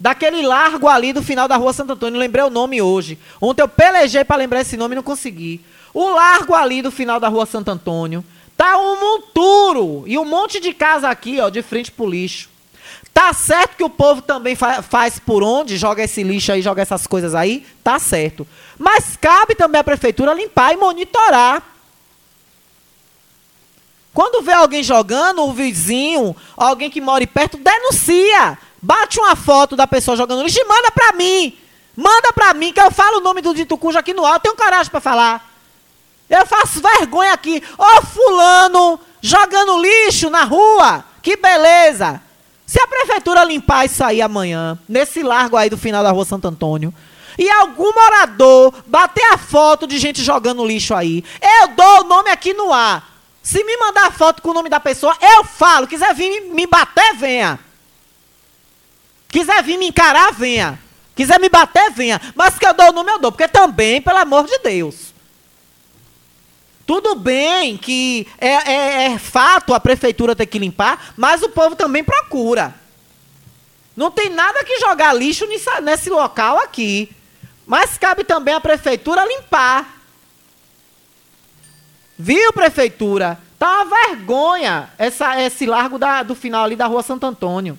Daquele largo ali do final da rua Santo Antônio. Lembrei o nome hoje. Ontem eu pelejei para lembrar esse nome e não consegui. O largo ali do final da rua Santo Antônio. Tá um monturo e um monte de casa aqui, ó, de frente pro lixo. Tá certo que o povo também fa faz por onde, joga esse lixo aí, joga essas coisas aí, tá certo. Mas cabe também à prefeitura limpar e monitorar. Quando vê alguém jogando, o vizinho, alguém que mora perto, denuncia. Bate uma foto da pessoa jogando lixo e manda pra mim. Manda pra mim, que eu falo o nome do dito cujo aqui no alto, tenho coragem para falar. Eu faço vergonha aqui. Ó, oh, fulano jogando lixo na rua. Que beleza. Se a prefeitura limpar isso aí amanhã, nesse largo aí do final da rua Santo Antônio, e algum morador bater a foto de gente jogando lixo aí, eu dou o nome aqui no ar. Se me mandar foto com o nome da pessoa, eu falo. Quiser vir me bater, venha. Quiser vir me encarar, venha. Quiser me bater, venha. Mas que eu dou o nome, eu dou. Porque também, pelo amor de Deus. Tudo bem que é, é, é, fato a prefeitura ter que limpar, mas o povo também procura. Não tem nada que jogar lixo nesse, nesse local aqui. Mas cabe também a prefeitura limpar. Viu, prefeitura? Tá uma vergonha essa, esse largo da, do final ali da rua Santo Antônio.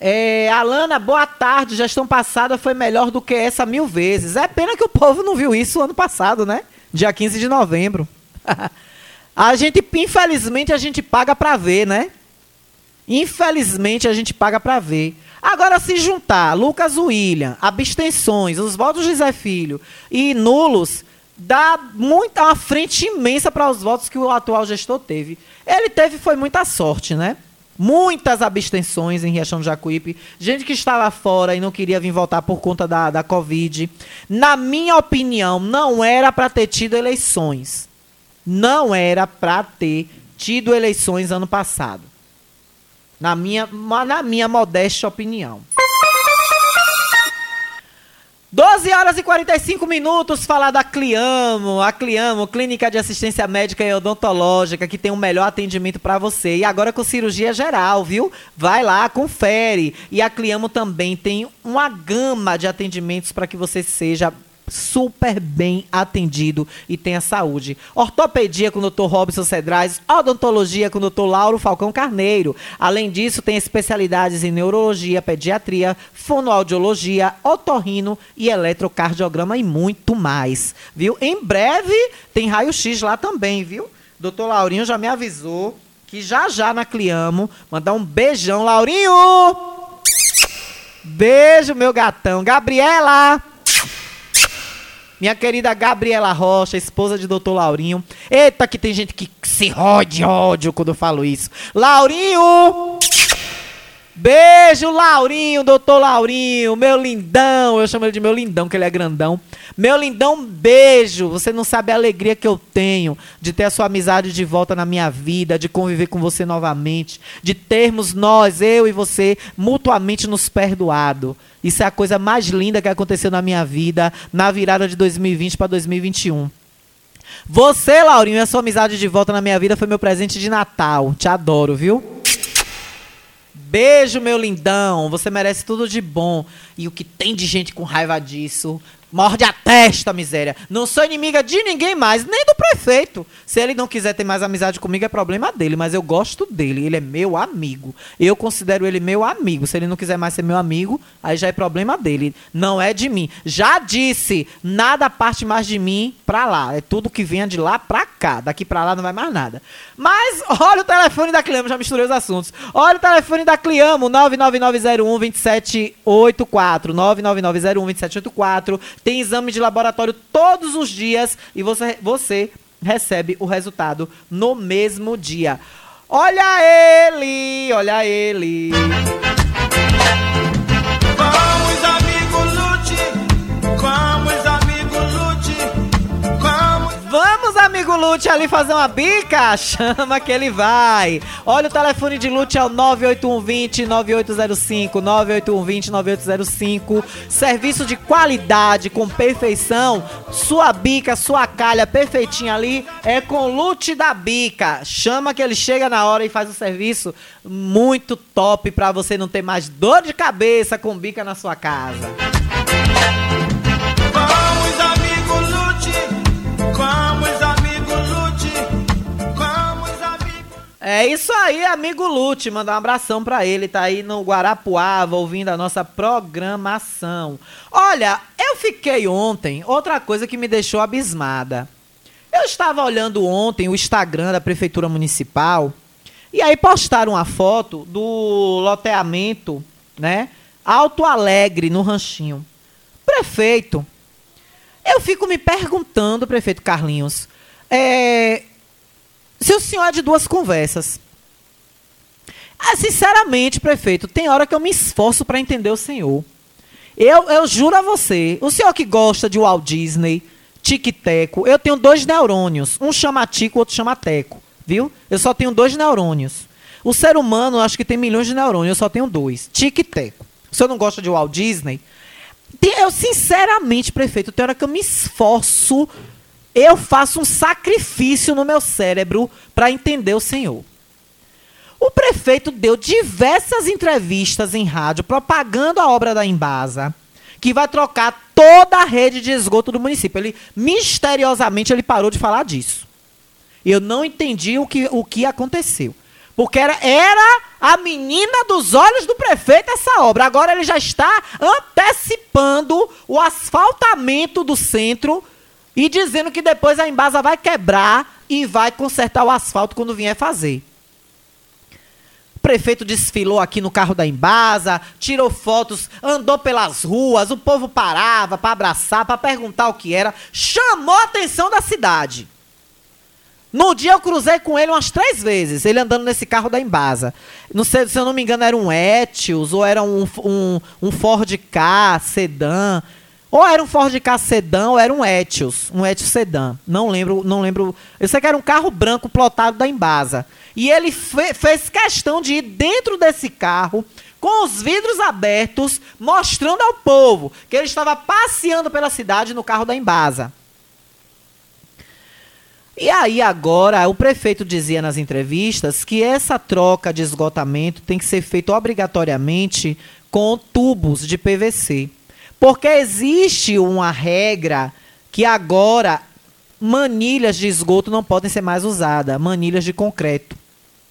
É, Alana, boa tarde. Gestão passada foi melhor do que essa mil vezes. É pena que o povo não viu isso ano passado, né? Dia 15 de novembro. a gente, infelizmente, a gente paga para ver, né? Infelizmente, a gente paga para ver. Agora, se juntar Lucas William, abstenções, os votos de Zé Filho e nulos, dá muita, uma frente imensa para os votos que o atual gestor teve. Ele teve foi muita sorte, né? muitas abstenções em Riachão do Jacuípe, gente que estava fora e não queria vir votar por conta da, da Covid. Na minha opinião, não era para ter tido eleições. Não era para ter tido eleições ano passado. Na minha, na minha modesta opinião. 12 horas e 45 minutos, falar da Cliamo, a Cliamo, Clínica de Assistência Médica e Odontológica, que tem o um melhor atendimento para você. E agora com cirurgia geral, viu? Vai lá, confere. E a Cliamo também tem uma gama de atendimentos para que você seja super bem atendido e tenha saúde. Ortopedia com o Dr. Robson Cedrais, odontologia com o Dr. Lauro Falcão Carneiro. Além disso, tem especialidades em neurologia, pediatria, fonoaudiologia, otorrino e eletrocardiograma e muito mais, viu? Em breve tem raio-x lá também, viu? Dr. Laurinho já me avisou que já já na Cliamo, mandar um beijão, Laurinho! Beijo, meu gatão. Gabriela! Minha querida Gabriela Rocha, esposa de doutor Laurinho. Eita, que tem gente que se rode ódio quando eu falo isso. Laurinho! Beijo, Laurinho, doutor Laurinho, meu lindão. Eu chamo ele de meu lindão, que ele é grandão. Meu lindão, beijo. Você não sabe a alegria que eu tenho de ter a sua amizade de volta na minha vida, de conviver com você novamente, de termos nós, eu e você, mutuamente nos perdoado. Isso é a coisa mais linda que aconteceu na minha vida na virada de 2020 para 2021. Você, Laurinho, a sua amizade de volta na minha vida foi meu presente de Natal. Te adoro, viu? Beijo, meu lindão. Você merece tudo de bom. E o que tem de gente com raiva disso? Morde a testa, miséria. Não sou inimiga de ninguém mais, nem do prefeito. Se ele não quiser ter mais amizade comigo, é problema dele. Mas eu gosto dele. Ele é meu amigo. Eu considero ele meu amigo. Se ele não quiser mais ser meu amigo, aí já é problema dele. Não é de mim. Já disse, nada parte mais de mim pra lá. É tudo que venha de lá pra cá. Daqui pra lá não vai mais nada. Mas olha o telefone da Cliamo, já misturei os assuntos. Olha o telefone da Cliamo, 99901-2784. 99901-2784. Tem exame de laboratório todos os dias e você, você recebe o resultado no mesmo dia. Olha ele, olha ele. Amigo Lute, ali fazer uma bica? Chama que ele vai. Olha o telefone de Lute é o 98120 9805 98120 9805. Serviço de qualidade com perfeição. Sua bica, sua calha perfeitinha ali é com Lute da Bica. Chama que ele chega na hora e faz o serviço muito top pra você não ter mais dor de cabeça com bica na sua casa. É isso aí, amigo Lute. Mandar um abração pra ele. Tá aí no Guarapuava ouvindo a nossa programação. Olha, eu fiquei ontem. Outra coisa que me deixou abismada. Eu estava olhando ontem o Instagram da Prefeitura Municipal. E aí postaram uma foto do loteamento, né? Alto Alegre, no Ranchinho. Prefeito, eu fico me perguntando, prefeito Carlinhos, é, se o senhor é de duas conversas. Ah, sinceramente, prefeito, tem hora que eu me esforço para entender o senhor. Eu, eu juro a você, o senhor que gosta de Walt Disney, Tic-Teco, eu tenho dois neurônios. Um chama Tico, outro chama Teco. Viu? Eu só tenho dois neurônios. O ser humano, acho que tem milhões de neurônios, eu só tenho dois. Tic-Teco. O senhor não gosta de Walt Disney? Eu, sinceramente, prefeito, tem hora que eu me esforço, eu faço um sacrifício no meu cérebro para entender o senhor. O prefeito deu diversas entrevistas em rádio propagando a obra da Embasa, que vai trocar toda a rede de esgoto do município. Ele misteriosamente ele parou de falar disso. Eu não entendi o que, o que aconteceu. Porque era, era a menina dos olhos do prefeito essa obra. Agora ele já está antecipando o asfaltamento do centro e dizendo que depois a Embasa vai quebrar e vai consertar o asfalto quando vier fazer. O prefeito desfilou aqui no carro da Embasa, tirou fotos, andou pelas ruas, o povo parava para abraçar, para perguntar o que era, chamou a atenção da cidade. No dia eu cruzei com ele umas três vezes, ele andando nesse carro da Embasa. Não sei, se eu não me engano, era um Etios, ou era um, um, um Ford K sedã. Ou era um Ford K sedã, ou era um Etios, um Etios sedã. Não lembro, não lembro. Eu sei que era um carro branco plotado da Embasa. E ele fe- fez questão de ir dentro desse carro, com os vidros abertos, mostrando ao povo que ele estava passeando pela cidade no carro da Embasa. E aí agora o prefeito dizia nas entrevistas que essa troca de esgotamento tem que ser feita obrigatoriamente com tubos de PVC. Porque existe uma regra que agora manilhas de esgoto não podem ser mais usadas, manilhas de concreto.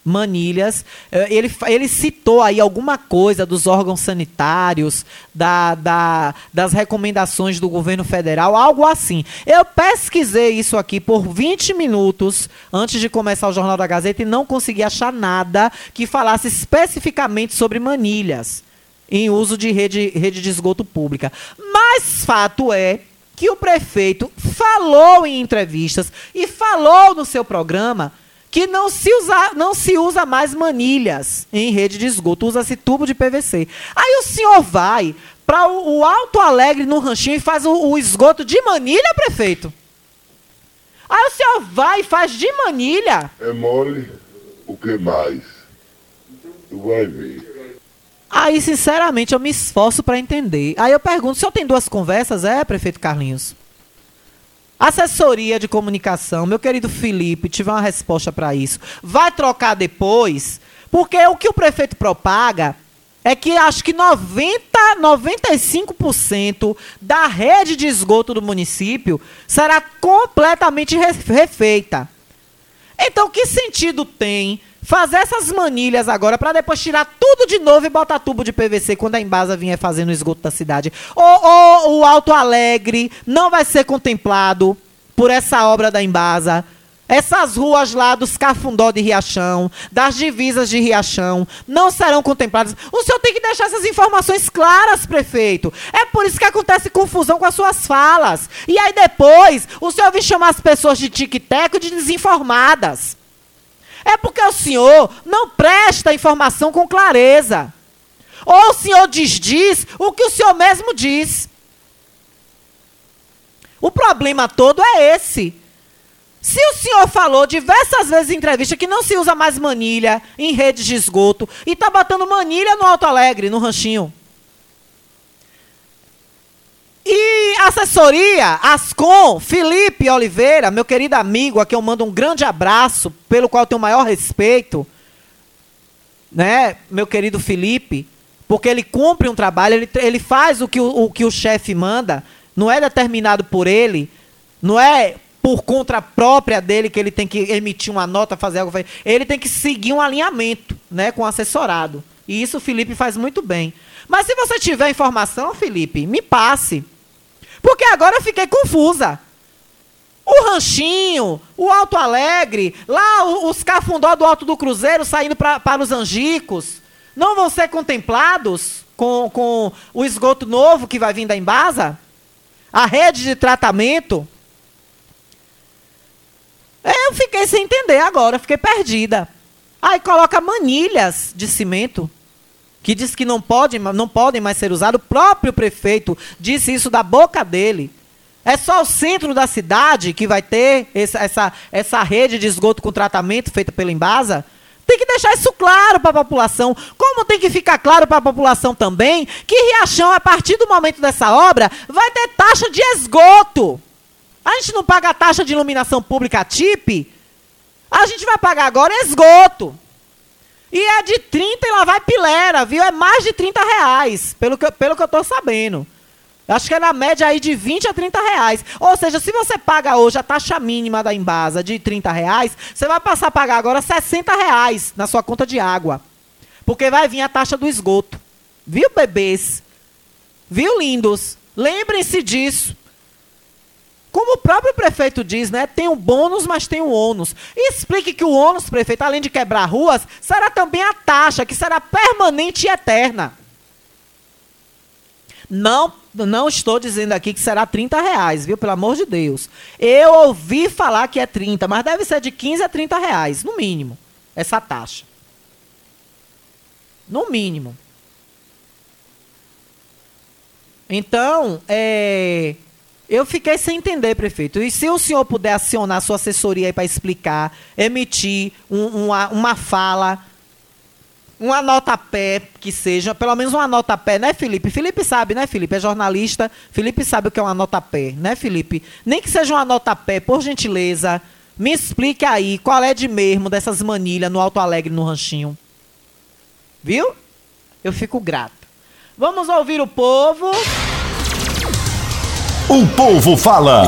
Manilhas, eh, ele, ele citou aí alguma coisa dos órgãos sanitários, da, da- das recomendações do governo federal, algo assim. Eu pesquisei isso aqui por 20 minutos antes de começar o Jornal da Gazeta e não consegui achar nada que falasse especificamente sobre manilhas em uso de rede, rede de esgoto pública. Mas fato é que o prefeito falou em entrevistas e falou no seu programa que não se usa, não se usa mais manilhas em rede de esgoto, usa-se tubo de PVC. Aí o senhor vai para o, o Alto Alegre no ranchinho e faz o, o esgoto de manilha, prefeito? Aí o senhor vai e faz de manilha? É mole, o que mais? Tu vai ver. Aí, sinceramente, eu me esforço para entender. Aí eu pergunto, senhor tem duas conversas, é, prefeito Carlinhos? Assessoria de comunicação, meu querido Felipe, tive uma resposta para isso. Vai trocar depois? Porque o que o prefeito propaga é que acho que 90, 95% da rede de esgoto do município será completamente refeita. Então, que sentido tem fazer essas manilhas agora para depois tirar tudo de novo e botar tubo de PVC quando a Embasa vier fazendo o esgoto da cidade. Ou, ou o Alto Alegre não vai ser contemplado por essa obra da Embasa. Essas ruas lá dos Cafundó de Riachão, das divisas de Riachão, não serão contempladas. O senhor tem que deixar essas informações claras, prefeito. É por isso que acontece confusão com as suas falas. E aí depois, o senhor vem chamar as pessoas de tic-teco de desinformadas. É porque o senhor não presta informação com clareza. Ou o senhor desdiz o que o senhor mesmo diz. O problema todo é esse. Se o senhor falou diversas vezes em entrevista que não se usa mais manilha em redes de esgoto e está botando manilha no Alto Alegre, no ranchinho. E assessoria, Ascom, Felipe Oliveira, meu querido amigo, a quem eu mando um grande abraço, pelo qual tenho o maior respeito, né, meu querido Felipe, porque ele cumpre um trabalho, ele, ele faz o que o, o que o chefe manda, não é determinado por ele, não é por conta própria dele que ele tem que emitir uma nota, fazer algo, ele tem que seguir um alinhamento, né, com o assessorado. E isso o Felipe faz muito bem. Mas se você tiver informação, Felipe, me passe. Porque agora eu fiquei confusa. O Ranchinho, o Alto Alegre, lá os cafundó do Alto do Cruzeiro saindo pra, para os Angicos, não vão ser contemplados com, com o esgoto novo que vai vir da Embasa? A rede de tratamento? Eu fiquei sem entender agora, fiquei perdida. Aí coloca manilhas de cimento que diz que não, pode, não podem mais ser usados. O próprio prefeito disse isso da boca dele. É só o centro da cidade que vai ter essa, essa, essa rede de esgoto com tratamento feita pela Embasa? Tem que deixar isso claro para a população. Como tem que ficar claro para a população também que Riachão, a partir do momento dessa obra, vai ter taxa de esgoto. A gente não paga a taxa de iluminação pública TIP. A gente vai pagar agora esgoto. E é de 30 e lá vai pilera, viu? É mais de 30 reais, pelo que, pelo que eu estou sabendo. Acho que é na média aí de 20 a 30 reais. Ou seja, se você paga hoje a taxa mínima da Embasa de 30 reais, você vai passar a pagar agora 60 reais na sua conta de água. Porque vai vir a taxa do esgoto. Viu, bebês? Viu, lindos? Lembrem-se disso. Como o próprio prefeito diz, né? Tem o bônus, mas tem o ônus. E explique que o ônus, prefeito, além de quebrar ruas, será também a taxa, que será permanente e eterna. Não, não estou dizendo aqui que será 30 reais, viu? Pelo amor de Deus. Eu ouvi falar que é 30, mas deve ser de 15 a 30 reais, no mínimo, essa taxa. No mínimo. Então, é, eu fiquei sem entender, prefeito. E se o senhor puder acionar sua assessoria para explicar, emitir um, uma, uma fala, uma nota pé que seja, pelo menos uma nota pé, né, Felipe? Felipe sabe, né, Felipe? É jornalista. Felipe sabe o que é uma nota pé, né, Felipe? Nem que seja uma nota pé, por gentileza, me explique aí qual é de mesmo dessas manilhas no Alto Alegre, no Ranchinho. Viu? Eu fico grata. Vamos ouvir o povo. O povo fala.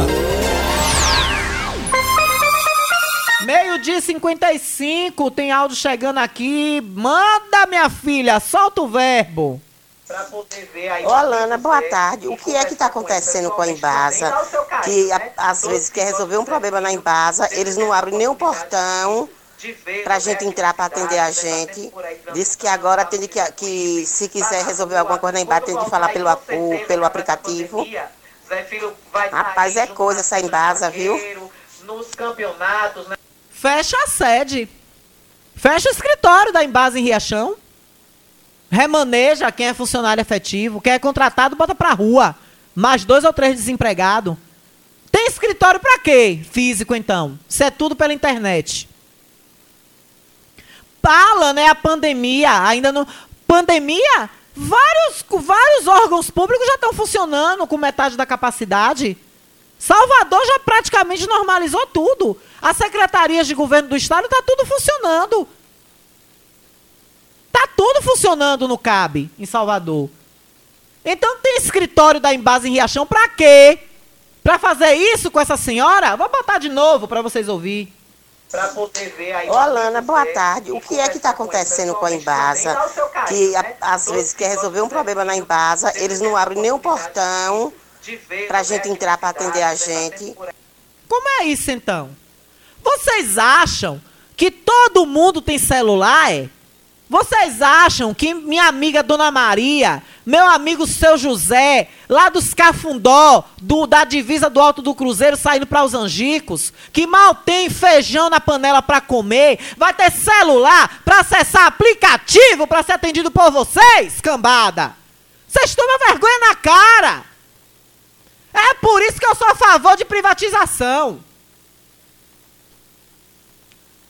Meio-dia 55, tem áudio chegando aqui. Manda, minha filha, solta o verbo. Ô, Alana, boa tarde. O que é que está acontecendo com a Embasa? Que a, às vezes quer resolver um problema na Embasa, eles não abrem nem o portão para a gente entrar para atender a gente. Disse que agora tem que, que, se quiser resolver alguma coisa na Embasa, tem que falar pelo, pelo aplicativo. Zé Filho vai Rapaz, é coisa essa embasa, viu? Nos campeonatos, né? fecha a sede. Fecha o escritório da Embase em Riachão. Remaneja quem é funcionário efetivo. Quem é contratado, bota pra rua. Mais dois ou três desempregados. Tem escritório pra quê? Físico, então. Isso é tudo pela internet. Fala, né? A pandemia. Ainda não. Pandemia? Vários, vários órgãos públicos já estão funcionando com metade da capacidade. Salvador já praticamente normalizou tudo. As secretarias de governo do estado está tudo funcionando. Tá tudo funcionando no CAB em Salvador. Então tem escritório da Embase em Riachão para quê? Para fazer isso com essa senhora? Vou botar de novo para vocês ouvir. Pra poder ver aí. Ô, Alana, boa tarde. O que é que está acontecendo com a Embasa? Que a, às vezes quer resolver um problema na Embasa, eles não abrem nem o portão para a gente entrar para atender a gente. Como é isso então? Vocês acham que todo mundo tem celular? É? Vocês acham que minha amiga Dona Maria, meu amigo Seu José, lá dos Cafundó, do, da divisa do Alto do Cruzeiro, saindo para os Angicos, que mal tem feijão na panela para comer, vai ter celular para acessar aplicativo para ser atendido por vocês, cambada? Vocês tomam vergonha na cara! É por isso que eu sou a favor de privatização.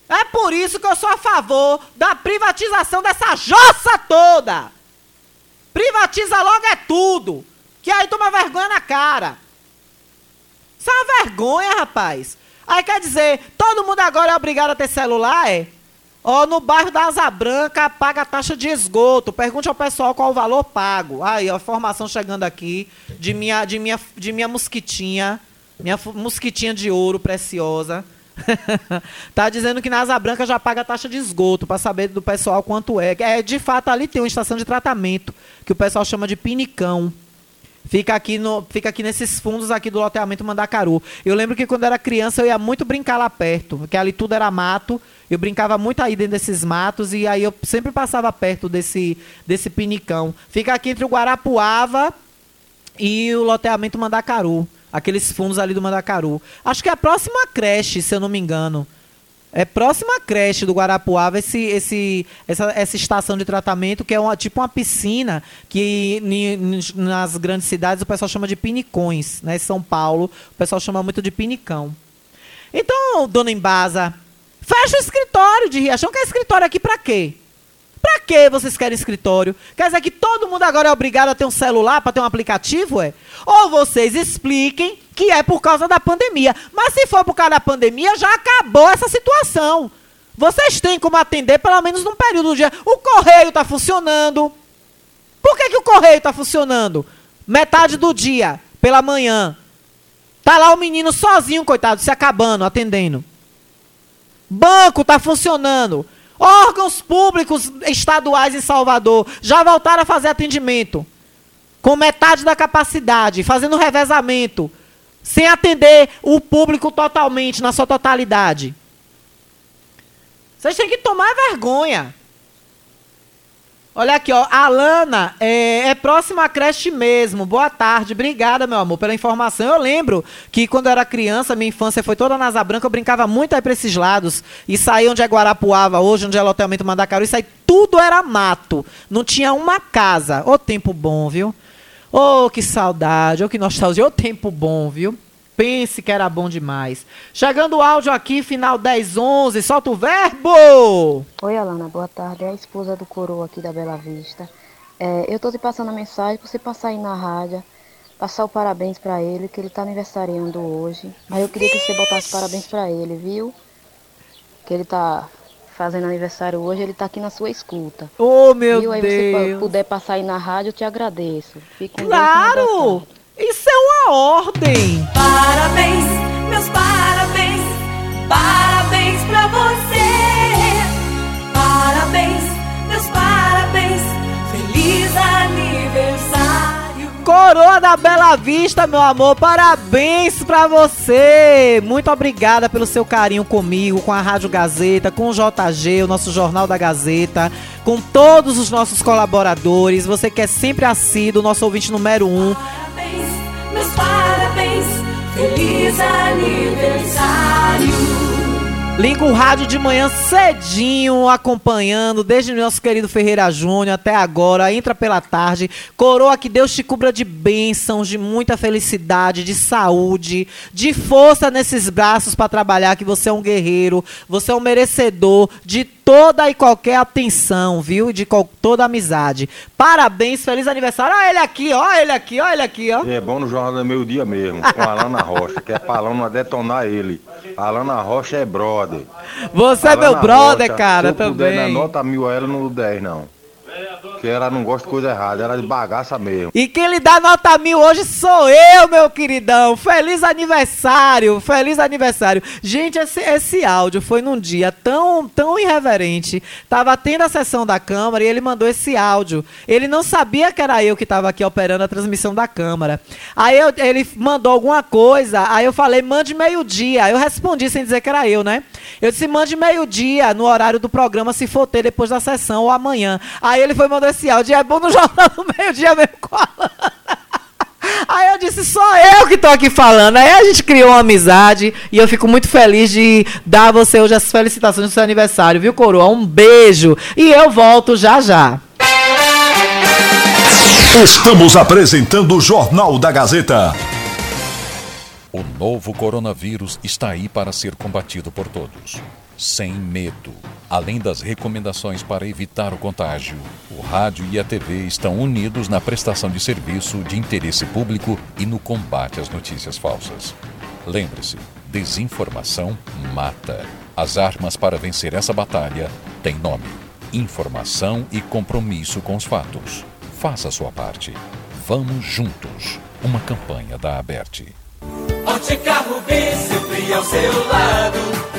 É por isso que eu sou a favor da privatização dessa jossa toda. Privatiza logo é tudo. Que aí toma vergonha na cara. Isso é uma vergonha, rapaz. Aí quer dizer, todo mundo agora é obrigado a ter celular, é? Ó, no bairro da Asa Branca, paga a taxa de esgoto. Pergunte ao pessoal qual o valor pago. Aí, ó, informação chegando aqui de minha, de minha, de minha mosquitinha. Minha mosquitinha de ouro preciosa. tá dizendo que na Asa Branca já paga a taxa de esgoto para saber do pessoal quanto é. É, de fato, ali tem uma estação de tratamento que o pessoal chama de pinicão. Fica aqui, no, fica aqui nesses fundos aqui do loteamento Mandacaru. Eu lembro que quando era criança eu ia muito brincar lá perto, porque ali tudo era mato. Eu brincava muito aí dentro desses matos e aí eu sempre passava perto desse, desse pinicão. Fica aqui entre o Guarapuava e o loteamento Mandacaru. Aqueles fundos ali do Mandacaru. Acho que é a próxima creche, se eu não me engano. É próxima creche do Guarapuava esse, esse, essa, essa estação de tratamento, que é uma, tipo uma piscina que nas grandes cidades o pessoal chama de pinicões. Né? Em São Paulo, o pessoal chama muito de pinicão. Então, dona Embasa, fecha o escritório de Riachão. Quer escritório aqui para quê? Pra que vocês querem escritório? Quer dizer que todo mundo agora é obrigado a ter um celular para ter um aplicativo, é? Ou vocês expliquem que é por causa da pandemia. Mas se for por causa da pandemia, já acabou essa situação. Vocês têm como atender pelo menos num período do dia. O correio está funcionando. Por que, que o correio está funcionando? Metade do dia, pela manhã. Tá lá o menino sozinho, coitado, se acabando, atendendo. Banco está funcionando. Órgãos públicos estaduais em Salvador já voltaram a fazer atendimento com metade da capacidade, fazendo revezamento, sem atender o público totalmente, na sua totalidade. Vocês têm que tomar vergonha. Olha aqui, ó. Alana é, é próxima à creche mesmo. Boa tarde. Obrigada, meu amor, pela informação. Eu lembro que quando eu era criança, minha infância foi toda na Asa Branca, eu brincava muito aí pra esses lados. E saí onde é Guarapuava hoje, onde é loteamento Mandacaru, isso aí tudo era mato. Não tinha uma casa. Ô tempo bom, viu? Ô, que saudade, ô, que nostalgia, ô tempo bom, viu? Pense que era bom demais. Chegando o áudio aqui, final 10, 11. Solta o verbo! Oi, Alana. Boa tarde. É a esposa do coroa aqui da Bela Vista. É, eu tô te passando a mensagem pra você passar aí na rádio. Passar o parabéns para ele, que ele tá aniversariando hoje. Aí eu queria que você botasse parabéns para ele, viu? Que ele tá fazendo aniversário hoje, ele tá aqui na sua escuta. Oh, meu Deus! Aí você puder passar aí na rádio, eu te agradeço. Fique com claro! Deus, isso é uma ordem. Parabéns, meus parabéns, parabéns pra você. Parabéns, meus parabéns, feliz aniversário. Coroa da Bela Vista, meu amor, parabéns pra você. Muito obrigada pelo seu carinho comigo, com a Rádio Gazeta, com o JG, o nosso Jornal da Gazeta, com todos os nossos colaboradores. Você que é sempre assíduo, nosso ouvinte número um. Parabéns, parabéns, feliz aniversário. Liga o rádio de manhã cedinho, acompanhando, desde nosso querido Ferreira Júnior até agora. Entra pela tarde. Coroa, que Deus te cubra de bênçãos, de muita felicidade, de saúde, de força nesses braços para trabalhar. Que você é um guerreiro, você é um merecedor de toda e qualquer atenção, viu? De toda amizade. Parabéns, feliz aniversário. Olha ele aqui, ó, ele aqui, ó, ele aqui, ó. É bom no Jornal do Meio Dia mesmo, com a Alana Rocha, que é pra Alana detonar ele. A Alana Rocha é brother. Você é meu brother, cara, se eu também. Não nota mil a ela no 10, não. Que ela não gosta de coisa errada, ela é de bagaça mesmo. E quem lhe dá nota mil hoje sou eu, meu queridão. Feliz aniversário, feliz aniversário. Gente, esse, esse áudio foi num dia tão, tão irreverente. Tava tendo a sessão da Câmara e ele mandou esse áudio. Ele não sabia que era eu que tava aqui operando a transmissão da Câmara. Aí eu, ele mandou alguma coisa, aí eu falei, mande meio-dia. Eu respondi sem dizer que era eu, né? Eu disse, mande meio-dia no horário do programa, se for ter depois da sessão ou amanhã. Aí ele foi mandou esse áudio. É bom no jornal do meio-dia mesmo com a Aí eu disse, sou eu que tô aqui falando. Aí a gente criou uma amizade e eu fico muito feliz de dar a você hoje as felicitações do seu aniversário, viu, Coroa? Um beijo. E eu volto já já. Estamos apresentando o Jornal da Gazeta. O novo coronavírus está aí para ser combatido por todos. Sem medo. Além das recomendações para evitar o contágio, o rádio e a TV estão unidos na prestação de serviço de interesse público e no combate às notícias falsas. Lembre-se: desinformação mata. As armas para vencer essa batalha têm nome: informação e compromisso com os fatos. Faça sua parte. Vamos juntos. Uma campanha da Aberte. Ótica Rubi, sempre ao seu lado.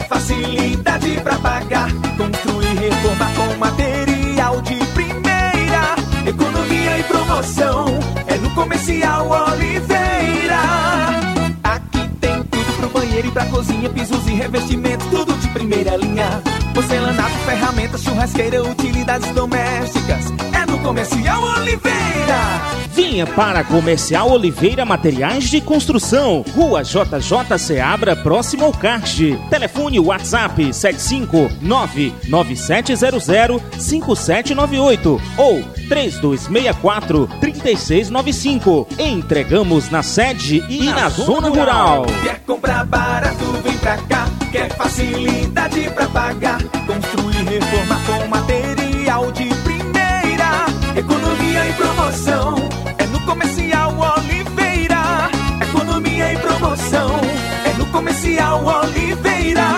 Facilidade pra pagar. Construir, reformar com material de primeira. Economia e promoção. É no Comercial Oliveira. Aqui tem tudo pro banheiro e pra cozinha. Pisos e revestimentos, tudo de primeira linha. Porcelanato, ferramentas, churrasqueira, utilidades domésticas. É Comercial Oliveira. Vinha para Comercial Oliveira Materiais de Construção, Rua JJ Seabra, próximo ao Kart. Telefone WhatsApp 75997005798 ou 3264-3695. Entregamos na sede e, na, zona rural. Quer comprar barato, vem pra cá. Quer facilidade pra pagar. Construir, reformar com material Economia e promoção. É no Comercial Oliveira. Economia e promoção. É no Comercial Oliveira.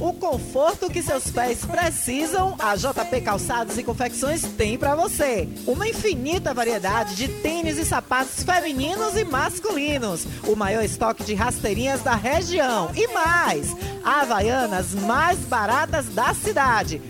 O conforto que seus pés precisam, a JP Calçados e Confecções tem pra você. Uma infinita variedade de tênis e sapatos femininos e masculinos. O maior estoque de rasteirinhas da região. E mais, havaianas mais baratas da cidade.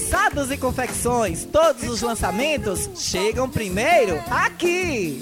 e Confecções. Todos os lançamentos chegam primeiro aqui.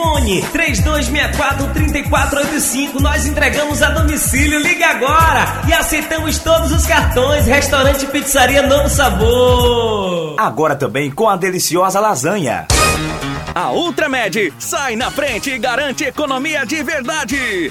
fone 3264-3485. Nós entregamos a domicílio. Ligue agora e aceitamos todos os cartões. Restaurante, pizzaria, novo sabor. Agora também com a deliciosa lasanha. A Ultramed sai na frente e garante economia de verdade.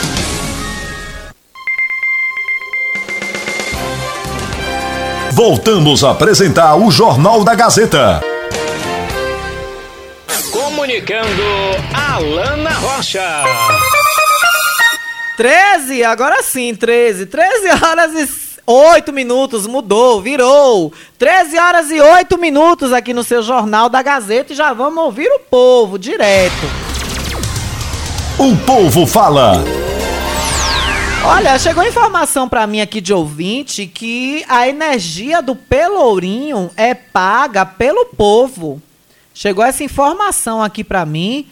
Voltamos a apresentar o Jornal da Gazeta. Comunicando Alana Rocha. 13, agora sim, 13. 13 horas e 8 minutos, mudou, virou. 13 horas e 8 minutos aqui no seu Jornal da Gazeta e já vamos ouvir o povo direto. O povo fala. Olha, chegou informação para mim aqui de ouvinte que a energia do Pelourinho é paga pelo povo. Chegou essa informação aqui para mim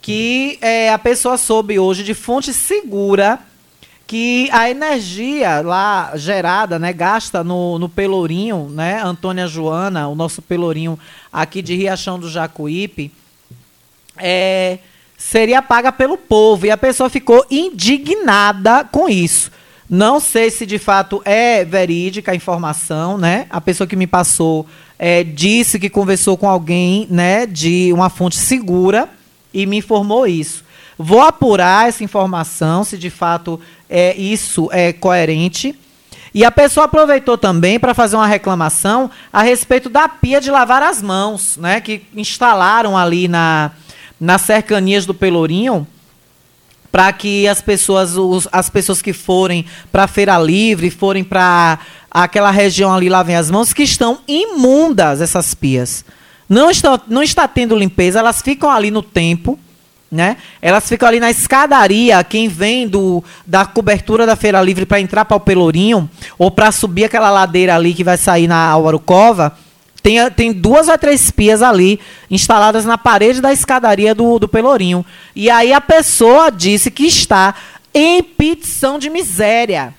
que é, a pessoa soube hoje de fonte segura que a energia lá gerada, né, gasta no, no Pelourinho, né, Antônia Joana, o nosso Pelourinho aqui de Riachão do Jacuípe, é seria paga pelo povo. E a pessoa ficou indignada com isso. Não sei se de fato é verídica a informação, né? A pessoa que me passou é, disse que conversou com alguém, né, de uma fonte segura e me informou isso. Vou apurar essa informação, se de fato é, isso é coerente. E a pessoa aproveitou também para fazer uma reclamação a respeito da pia de lavar as mãos, né, que instalaram ali na, nas cercanias do Pelourinho para que as pessoas, os, as pessoas que forem para a Feira Livre, forem para aquela região ali lavem as mãos, que estão imundas essas pias. Não está, não está tendo limpeza, elas ficam ali no tempo, né? Elas ficam ali na escadaria, quem vem do, da cobertura da Feira Livre para entrar para o Pelourinho, ou para subir aquela ladeira ali que vai sair na Alvarucova, tem, tem duas ou três pias ali instaladas na parede da escadaria do, do Pelourinho. E aí a pessoa disse que está em petição de miséria.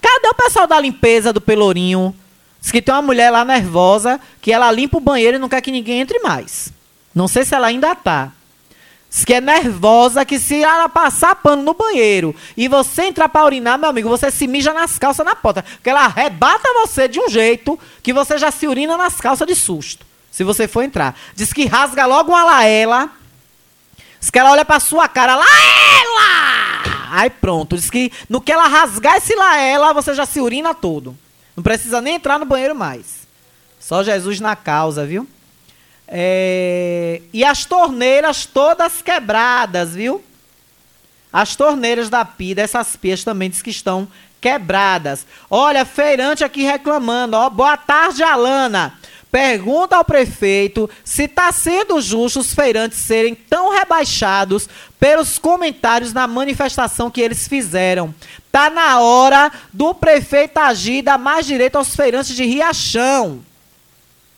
Cadê o pessoal da limpeza do Pelourinho? Diz que tem uma mulher lá nervosa que ela limpa o banheiro e não quer que ninguém entre mais. Não sei se ela ainda está. Diz que é nervosa, que se ela passar pano no banheiro e você entrar para urinar, meu amigo, você se mija nas calças na porta. Porque ela arrebata você de um jeito que você já se urina nas calças de susto. Se você for entrar. Diz que rasga logo uma laela. Diz que ela olha pra sua cara, laela! Aí pronto. Diz que no que ela rasgar esse laela, você já se urina todo. Não precisa nem entrar no banheiro mais. Só Jesus na causa, viu? É, e as torneiras todas quebradas, viu? As torneiras da pia, dessas pias também diz que estão quebradas. Olha, feirante aqui reclamando, ó. Boa tarde, Alana. pergunta ao prefeito se está sendo justo os feirantes serem tão rebaixados pelos comentários na manifestação que eles fizeram. Tá na hora do prefeito agir e dar mais direito aos feirantes de Riachão.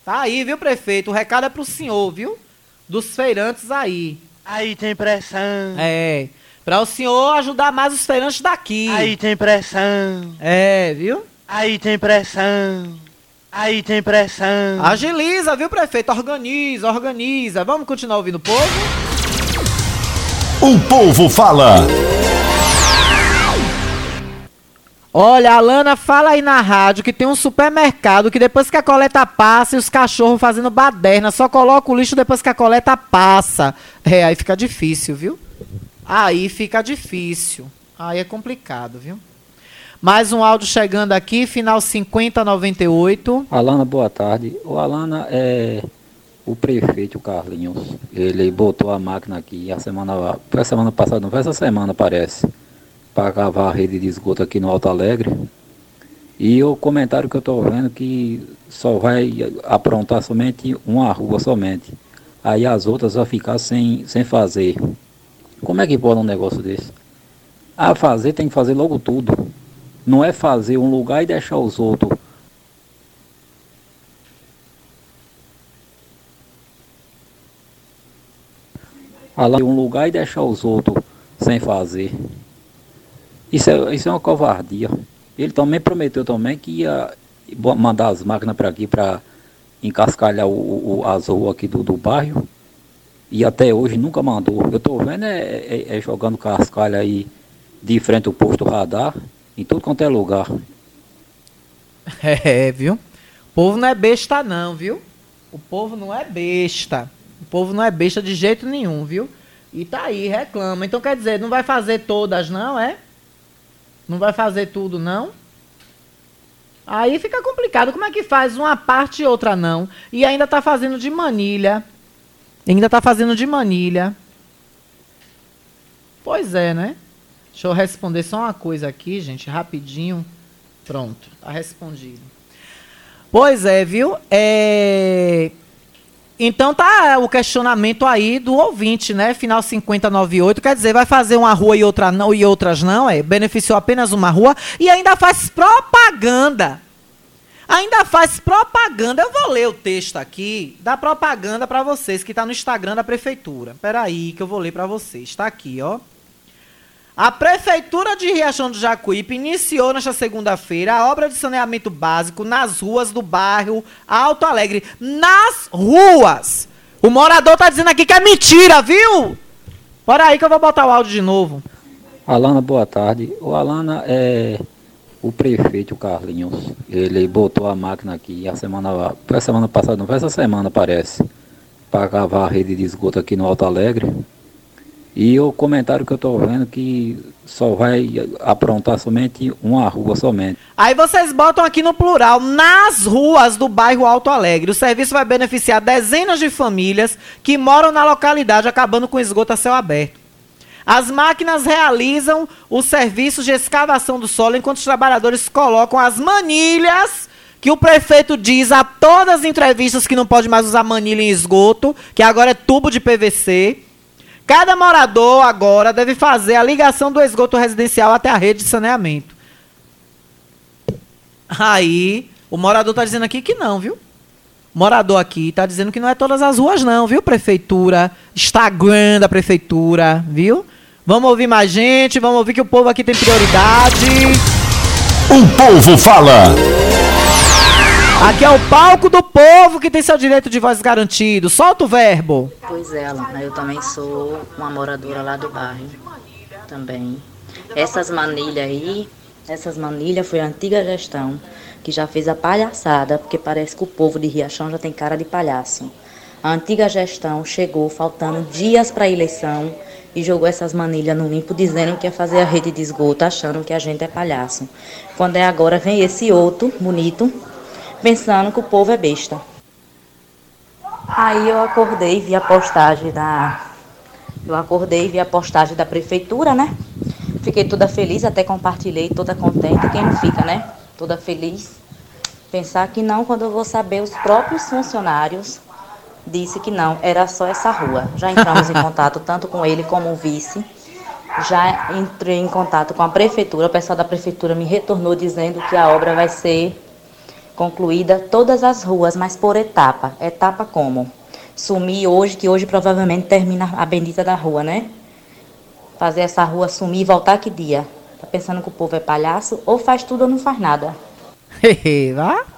Tá aí, viu, prefeito? O recado é pro senhor, viu? Dos feirantes aí. Aí tem pressão. É. Pra o senhor ajudar mais os feirantes daqui. Aí tem pressão. É, viu? Aí tem pressão. Aí tem pressão. Agiliza, viu, prefeito? Organiza, organiza. Vamos continuar ouvindo o povo? O povo fala. Olha, a fala aí na rádio que tem um supermercado que depois que a coleta passa e os cachorros fazendo baderna, só coloca o lixo depois que a coleta passa. É, aí fica difícil, viu? Aí fica difícil. Aí é complicado, viu? Mais um áudio chegando aqui, final 5098. Alana, boa tarde. O Alana é o prefeito Carlinhos. Ele botou a máquina aqui a semana, a semana passada, não foi essa semana, parece para cavar a rede de esgoto aqui no Alto Alegre. E o comentário que eu estou vendo que só vai aprontar somente uma rua somente. Aí as outras vão ficar sem, sem fazer. Como é que pode um negócio desse? A fazer tem que fazer logo tudo. Não é fazer um lugar e deixar os outros. Um lugar e deixar os outros sem fazer. Isso é, isso é uma covardia. Ele também prometeu também que ia mandar as máquinas para aqui para encascalhar o, o, as ruas aqui do, do bairro. E até hoje nunca mandou. Eu estou vendo é, é, é, jogando cascalho aí de frente ao posto radar, em tudo quanto é lugar. É, viu? O povo não é besta não, viu? O povo não é besta. O povo não é besta de jeito nenhum, viu? E tá aí, reclama. Então quer dizer, não vai fazer todas não, é? Não vai fazer tudo, não? Aí fica complicado. Como é que faz uma parte e outra não? E ainda está fazendo de manilha. Ainda está fazendo de manilha. Pois é, né? Deixa eu responder só uma coisa aqui, gente, rapidinho. Pronto, tá respondido. Pois é, viu? É... Então tá o questionamento aí do ouvinte, né? Final 5098, quer dizer, vai fazer uma rua e outra não e outras não, é? Beneficiou apenas uma rua e ainda faz propaganda. Ainda faz propaganda. Eu vou ler o texto aqui da propaganda para vocês que está no Instagram da prefeitura. Peraí que eu vou ler para vocês. Está aqui, ó. A Prefeitura de Riachão do Jacuípe iniciou nesta segunda-feira a obra de saneamento básico nas ruas do bairro Alto Alegre. Nas ruas! O morador tá dizendo aqui que é mentira, viu? Bora aí que eu vou botar o áudio de novo. Alana, boa tarde. O Alana é o prefeito Carlinhos. Ele botou a máquina aqui a semana, a semana passada, não foi essa semana, parece, para cavar a rede de esgoto aqui no Alto Alegre. E o comentário que eu estou vendo que só vai aprontar somente uma rua somente. Aí vocês botam aqui no plural, nas ruas do bairro Alto Alegre. O serviço vai beneficiar dezenas de famílias que moram na localidade, acabando com esgoto a céu aberto. As máquinas realizam os serviços de escavação do solo enquanto os trabalhadores colocam as manilhas que o prefeito diz a todas as entrevistas que não pode mais usar manilha em esgoto, que agora é tubo de PVC Cada morador agora deve fazer a ligação do esgoto residencial até a rede de saneamento. Aí, o morador está dizendo aqui que não, viu? Morador aqui está dizendo que não é todas as ruas, não, viu, prefeitura? Instagram da prefeitura, viu? Vamos ouvir mais gente, vamos ouvir que o povo aqui tem prioridade. O povo fala. Aqui é o palco do povo que tem seu direito de voz garantido. Solta o verbo. Pois é, Alana, eu também sou uma moradora lá do bairro. Também. Essas manilhas aí, essas manilhas foi a antiga gestão que já fez a palhaçada, porque parece que o povo de Riachão já tem cara de palhaço. A antiga gestão chegou faltando dias para a eleição e jogou essas manilhas no limpo dizendo que ia fazer a rede de esgoto, achando que a gente é palhaço. Quando é agora, vem esse outro bonito pensando que o povo é besta. Aí eu acordei vi a postagem da. Eu acordei vi a postagem da prefeitura, né? Fiquei toda feliz, até compartilhei, toda contente. Quem não fica, né? Toda feliz. Pensar que não, quando eu vou saber, os próprios funcionários disse que não, era só essa rua. Já entramos em contato tanto com ele como o vice. Já entrei em contato com a prefeitura, o pessoal da prefeitura me retornou dizendo que a obra vai ser concluída todas as ruas, mas por etapa. Etapa como? Sumir hoje, que hoje provavelmente termina a bendita da rua, né? Fazer essa rua sumir e voltar que dia? Tá pensando que o povo é palhaço? Ou faz tudo ou não faz nada.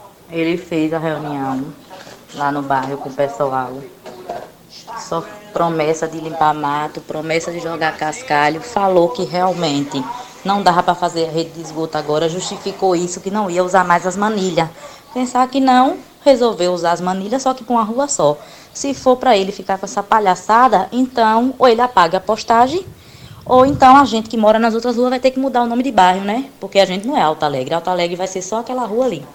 Ele fez a reunião lá no bairro com o pessoal. Só promessa de limpar mato, promessa de jogar cascalho. Falou que realmente não dava para fazer a rede de esgoto agora, justificou isso, que não ia usar mais as manilhas. Pensar que não, resolveu usar as manilhas, só que com uma rua só. Se for para ele ficar com essa palhaçada, então ou ele apaga a postagem, ou então a gente que mora nas outras ruas vai ter que mudar o nome de bairro, né? Porque a gente não é Alta Alegre. Alta Alegre vai ser só aquela rua ali.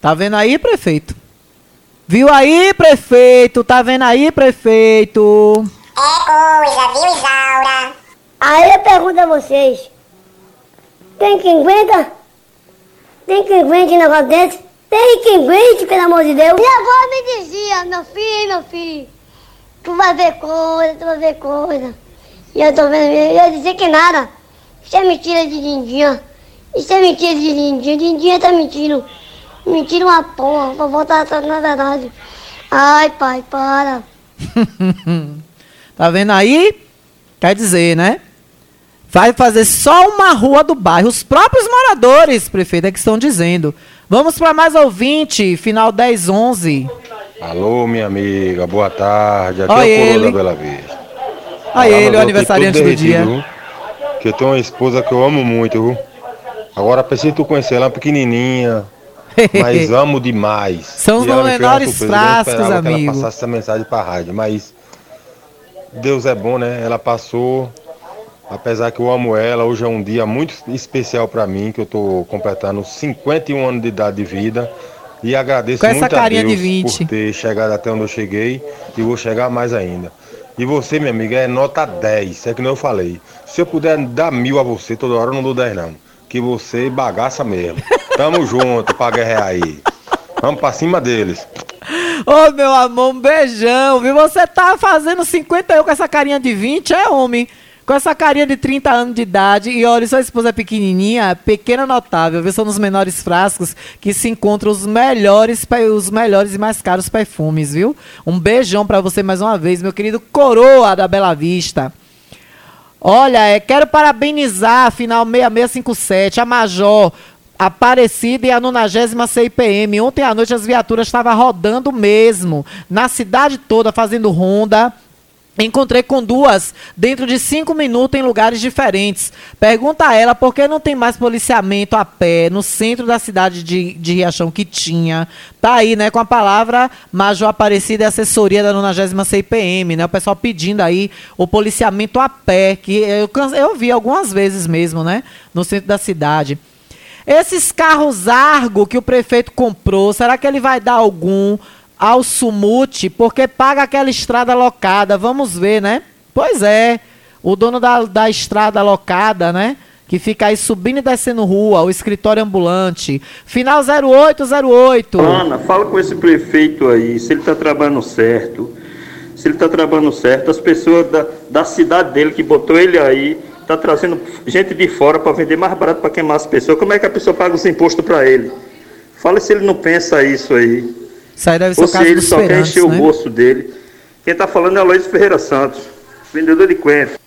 Tá vendo aí, prefeito? Viu aí, prefeito? Tá vendo aí, prefeito? É coisa, viu, Isaura? Aí eu pergunto a vocês: tem quem aguenta? Tem quem aguente um negócio desse? Tem quem aguente, pelo amor de Deus? Minha avó me dizia: meu filho, meu filho, tu vai ver coisa, tu vai ver coisa. E eu tô vendo, eu ia dizer que nada. Isso é mentira de Dindinha. Isso é mentira de Dindinha. Dindinha tá mentindo. Mentira uma porra, pra voltar tudo na verdade. Ai, pai, para. tá vendo aí? Quer dizer, né? Vai fazer só uma rua do bairro. Os próprios moradores, prefeito, é que estão dizendo. Vamos para mais ouvinte, final 10, 11. Alô, minha amiga, boa tarde. Aqui Olha é o Coroa da Bela Vista. Olha ele, o aniversariante do dia. viu? Que eu tenho uma esposa que eu amo muito, viu? Agora pensei tu conhecer ela pequenininha, mas amo demais. São os menores não frascos, esperava que amigo. ela passasse essa mensagem pra rádio, mas Deus é bom, né? Ela passou, apesar que eu amo ela, hoje é um dia muito especial pra mim, que eu tô completando 51 anos de idade de vida. E agradeço Com muito a Deus de 20. por ter chegado até onde eu cheguei e vou chegar mais ainda. E você, minha amiga, é nota 10, é que nem eu falei. Se eu puder dar mil a você, toda hora eu não dou 10 não. Que você bagaça mesmo. Tamo junto pra guerrear aí. Vamos pra cima deles. Ô, meu amor, um beijão, viu? Você tá fazendo 51 com essa carinha de 20, é homem. Com essa carinha de 30 anos de idade. E olha, sua esposa é pequenininha, pequena notável, viu? São nos menores frascos que se encontram os melhores, os melhores e mais caros perfumes, viu? Um beijão pra você mais uma vez, meu querido Coroa da Bela Vista. Olha, é, quero parabenizar a final 6657, a Major Aparecida e a 90 CIPM. Ontem à noite as viaturas estavam rodando mesmo, na cidade toda, fazendo ronda. Encontrei com duas dentro de cinco minutos em lugares diferentes. Pergunta a ela por que não tem mais policiamento a pé no centro da cidade de, de Riachão que tinha. Tá aí, né, com a palavra Major Aparecida e assessoria da 90 CIPM, né? O pessoal pedindo aí o policiamento a pé, que eu, eu vi algumas vezes mesmo, né, no centro da cidade. Esses carros Argo que o prefeito comprou, será que ele vai dar algum ao Sumute? Porque paga aquela estrada locada. Vamos ver, né? Pois é. O dono da, da estrada locada, né? Que fica aí subindo e descendo rua, o escritório ambulante. Final 0808. Ana, fala com esse prefeito aí, se ele está trabalhando certo. Se ele está trabalhando certo, as pessoas da, da cidade dele que botou ele aí, tá trazendo gente de fora para vender mais barato para queimar as pessoas. Como é que a pessoa paga os impostos para ele? Fala se ele não pensa isso aí. Isso aí deve ser Ou o se ele só quer encher o né? bolso dele. Quem está falando é Aloysio Ferreira Santos, vendedor de coentro.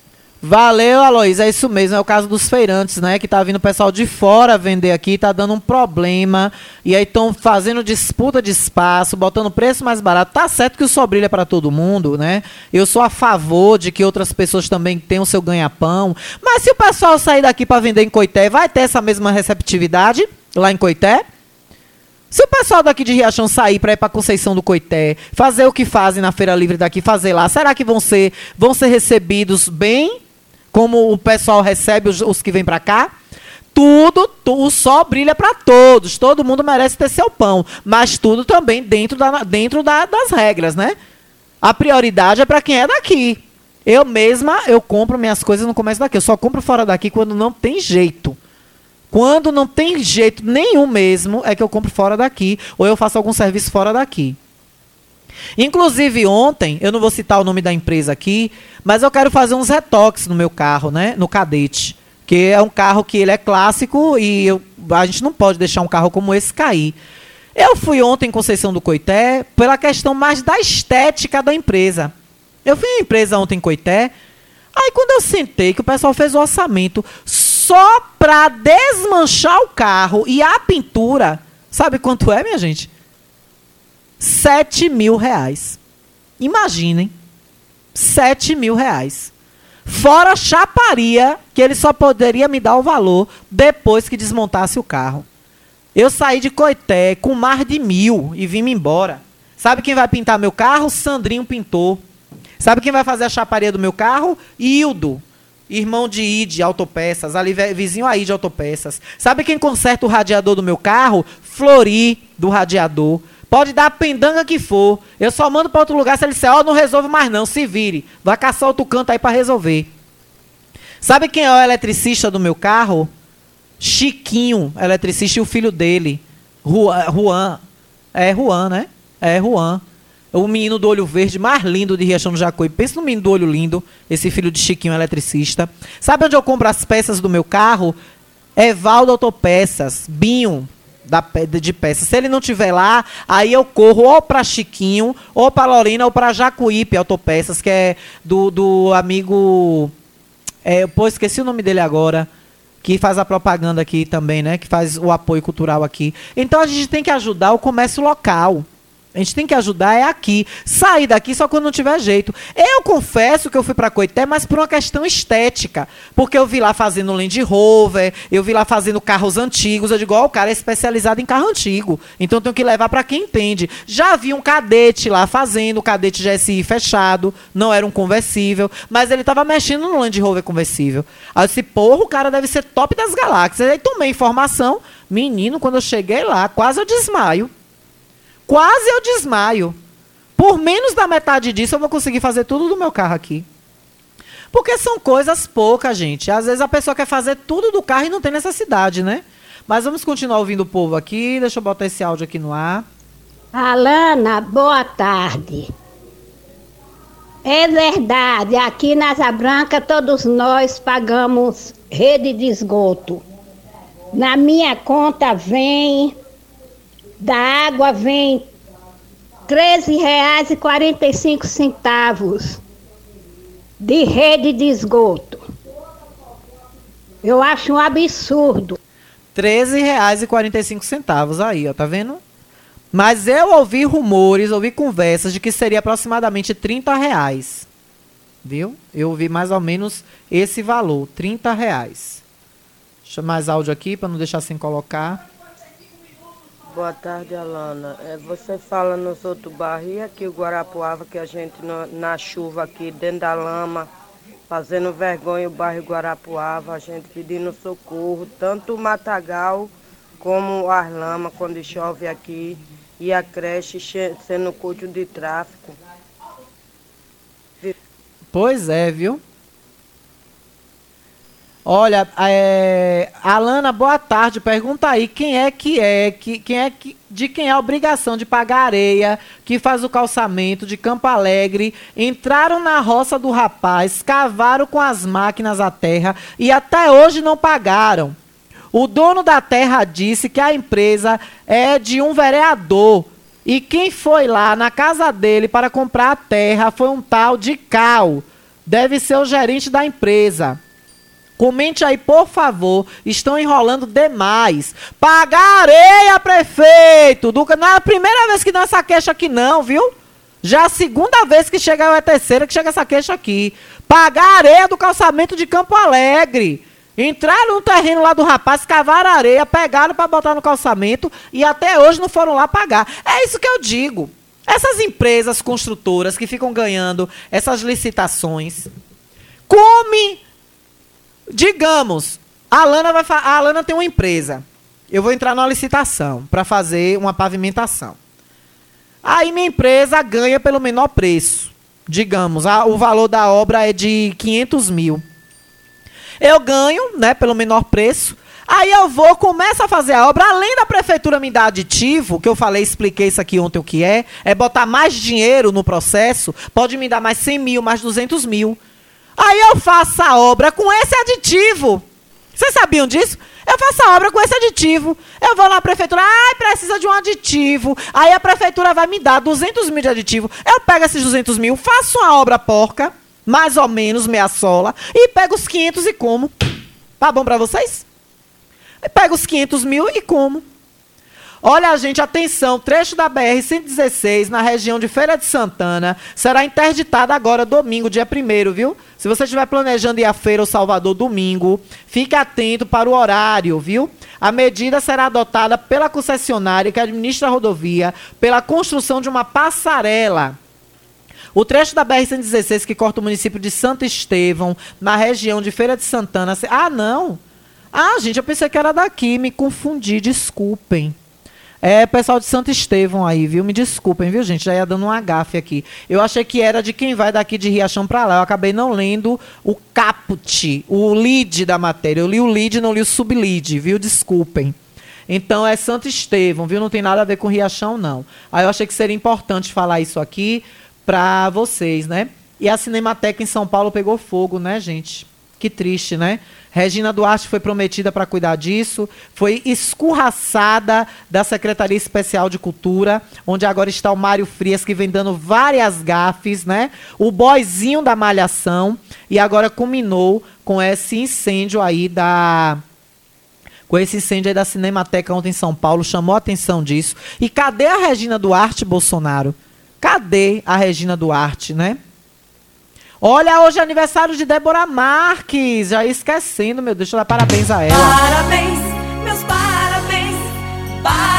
Valeu, Aloís. É isso mesmo. É o caso dos feirantes, né? Que tá vindo o pessoal de fora vender aqui, tá dando um problema. E aí estão fazendo disputa de espaço, botando preço mais barato. Tá certo que o sobrilho é para todo mundo, né? Eu sou a favor de que outras pessoas também tenham seu ganha-pão. Mas se o pessoal sair daqui para vender em Coité, vai ter essa mesma receptividade lá em Coité? Se o pessoal daqui de Riachão sair para ir para Conceição do Coité, fazer o que fazem na Feira Livre daqui, fazer lá, será que vão ser, vão ser recebidos bem? Como o pessoal recebe os, os que vêm para cá? Tudo, tu- o sol brilha para todos. Todo mundo merece ter seu pão, mas tudo também dentro, da, dentro da- das regras, né? A prioridade é para quem é daqui. Eu mesma, eu compro minhas coisas no comércio daqui. Eu só compro fora daqui quando não tem jeito. Quando não tem jeito nenhum mesmo, é que eu compro fora daqui ou eu faço algum serviço fora daqui. Inclusive ontem, eu não vou citar o nome da empresa aqui, mas eu quero fazer uns retoques no meu carro, né? No Cadete. Que é um carro que ele é clássico e eu, a gente não pode deixar um carro como esse cair. Eu fui ontem em Conceição do Coité pela questão mais da estética da empresa. Eu fui em empresa ontem em Coité, aí quando eu sentei que o pessoal fez o orçamento só para desmanchar o carro e a pintura, sabe quanto é, minha gente? 7 mil reais. Imaginem. 7 mil reais. Fora a chaparia, que ele só poderia me dar o valor depois que desmontasse o carro. Eu saí de Coité com mais de mil e vim-me embora. Sabe quem vai pintar meu carro? Sandrinho Pintor. Sabe quem vai fazer a chaparia do meu carro? Hildo. Irmão de Ide Autopeças, ali vizinho aí de Autopeças. Sabe quem conserta o radiador do meu carro? Flori do radiador. Pode dar a pendanga que for. Eu só mando para outro lugar se ele disser, ó, oh, não resolve mais não, se vire. Vai caçar outro canto aí para resolver. Sabe quem é o eletricista do meu carro? Chiquinho, eletricista e o filho dele. Juan. É Juan, né? É Juan. O menino do olho verde mais lindo de Riachão do Jacuí. Pensa no menino do olho lindo, esse filho de Chiquinho eletricista. Sabe onde eu compro as peças do meu carro? Evaldo Autopeças, Binho, da, de peças. Se ele não tiver lá, aí eu corro ou para Chiquinho, ou para Lorena, ou para Jacuípe Autopeças, que é do, do amigo. É, pô, esqueci o nome dele agora. Que faz a propaganda aqui também, né? Que faz o apoio cultural aqui. Então a gente tem que ajudar o comércio local. A gente tem que ajudar é aqui. Sair daqui só quando não tiver jeito. Eu confesso que eu fui para Coité, mas por uma questão estética. Porque eu vi lá fazendo Land Rover, eu vi lá fazendo carros antigos. Eu digo, ó, oh, o cara é especializado em carro antigo. Então tenho que levar para quem entende. Já vi um cadete lá fazendo, o cadete GSI fechado, não era um conversível, mas ele estava mexendo no Land Rover conversível. Aí eu disse, porra, o cara deve ser top das galáxias. Aí tomei informação. Menino, quando eu cheguei lá, quase eu desmaio. Quase eu desmaio. Por menos da metade disso, eu vou conseguir fazer tudo do meu carro aqui. Porque são coisas poucas, gente. Às vezes a pessoa quer fazer tudo do carro e não tem necessidade, né? Mas vamos continuar ouvindo o povo aqui. Deixa eu botar esse áudio aqui no ar. Alana, boa tarde. É verdade, aqui na Asa Branca todos nós pagamos rede de esgoto. Na minha conta vem da água vem R$ 13,45 de rede de esgoto. Eu acho um absurdo. R$ 13,45 aí, ó, tá vendo? Mas eu ouvi rumores, ouvi conversas de que seria aproximadamente 30 reais. Viu? Eu ouvi mais ou menos esse valor, 30 reais. Deixa mais áudio aqui para não deixar sem colocar. Boa tarde, Alana. É, você fala nos outros bairros e aqui o Guarapuava, que a gente na chuva aqui, dentro da lama, fazendo vergonha o bairro Guarapuava, a gente pedindo socorro, tanto o Matagal como as lama quando chove aqui e a creche sendo culto de tráfico. Pois é, viu? Olha, é, Alana, boa tarde. Pergunta aí quem é que é, que, quem é que, de quem é a obrigação de pagar areia, que faz o calçamento de Campo Alegre, entraram na roça do rapaz, cavaram com as máquinas a terra e até hoje não pagaram. O dono da terra disse que a empresa é de um vereador e quem foi lá na casa dele para comprar a terra foi um tal de Cal. Deve ser o gerente da empresa. Comente aí, por favor. Estão enrolando demais. Pagar areia, prefeito. Do... Não é a primeira vez que dá essa queixa aqui, não, viu? Já a segunda vez que chega, é a terceira que chega essa queixa aqui. Pagar areia do calçamento de Campo Alegre. Entraram no terreno lá do rapaz, cavaram areia, pegaram para botar no calçamento e até hoje não foram lá pagar. É isso que eu digo. Essas empresas construtoras que ficam ganhando essas licitações, come Digamos, a Alana, vai a Alana tem uma empresa. Eu vou entrar numa licitação para fazer uma pavimentação. Aí minha empresa ganha pelo menor preço. Digamos, a, o valor da obra é de 500 mil. Eu ganho, né, pelo menor preço. Aí eu vou, começo a fazer a obra, além da prefeitura me dar aditivo, que eu falei, expliquei isso aqui ontem o que é, é botar mais dinheiro no processo, pode me dar mais 100 mil, mais 200 mil. Aí eu faço a obra com esse aditivo. Vocês sabiam disso? Eu faço a obra com esse aditivo. Eu vou na prefeitura, ai, precisa de um aditivo. Aí a prefeitura vai me dar 200 mil de aditivo. Eu pego esses 200 mil, faço uma obra porca, mais ou menos, meia sola, e pego os 500 e como. Tá bom pra vocês? E pego os 500 mil e como. Olha, gente, atenção, trecho da BR-116, na região de Feira de Santana, será interditado agora, domingo, dia 1 viu? Se você estiver planejando ir à feira ou Salvador domingo, fique atento para o horário, viu? A medida será adotada pela concessionária que administra a rodovia pela construção de uma passarela. O trecho da BR-116 que corta o município de Santo Estevão, na região de Feira de Santana. Ah, não! Ah, gente, eu pensei que era daqui, me confundi, desculpem. É, pessoal de Santo Estevão aí, viu? Me desculpem, viu, gente? Já ia dando um agafe aqui. Eu achei que era de quem vai daqui de Riachão para lá. Eu acabei não lendo o caput, o lead da matéria. Eu li o lead, não li o sublead, viu? Desculpem. Então é Santo Estevão, viu? Não tem nada a ver com Riachão, não. Aí eu achei que seria importante falar isso aqui para vocês, né? E a Cinemateca em São Paulo pegou fogo, né, gente? Que triste, né? Regina Duarte foi prometida para cuidar disso, foi escurraçada da Secretaria Especial de Cultura, onde agora está o Mário Frias, que vem dando várias gafes, né? O boizinho da malhação, e agora culminou com esse incêndio aí da. Com esse incêndio aí da Cinemateca ontem em São Paulo, chamou a atenção disso. E cadê a Regina Duarte, Bolsonaro? Cadê a Regina Duarte, né? Olha, hoje é aniversário de Débora Marques. Já esquecendo, meu Deus. Deixa eu dar parabéns a ela. Parabéns, meus parabéns. Parabéns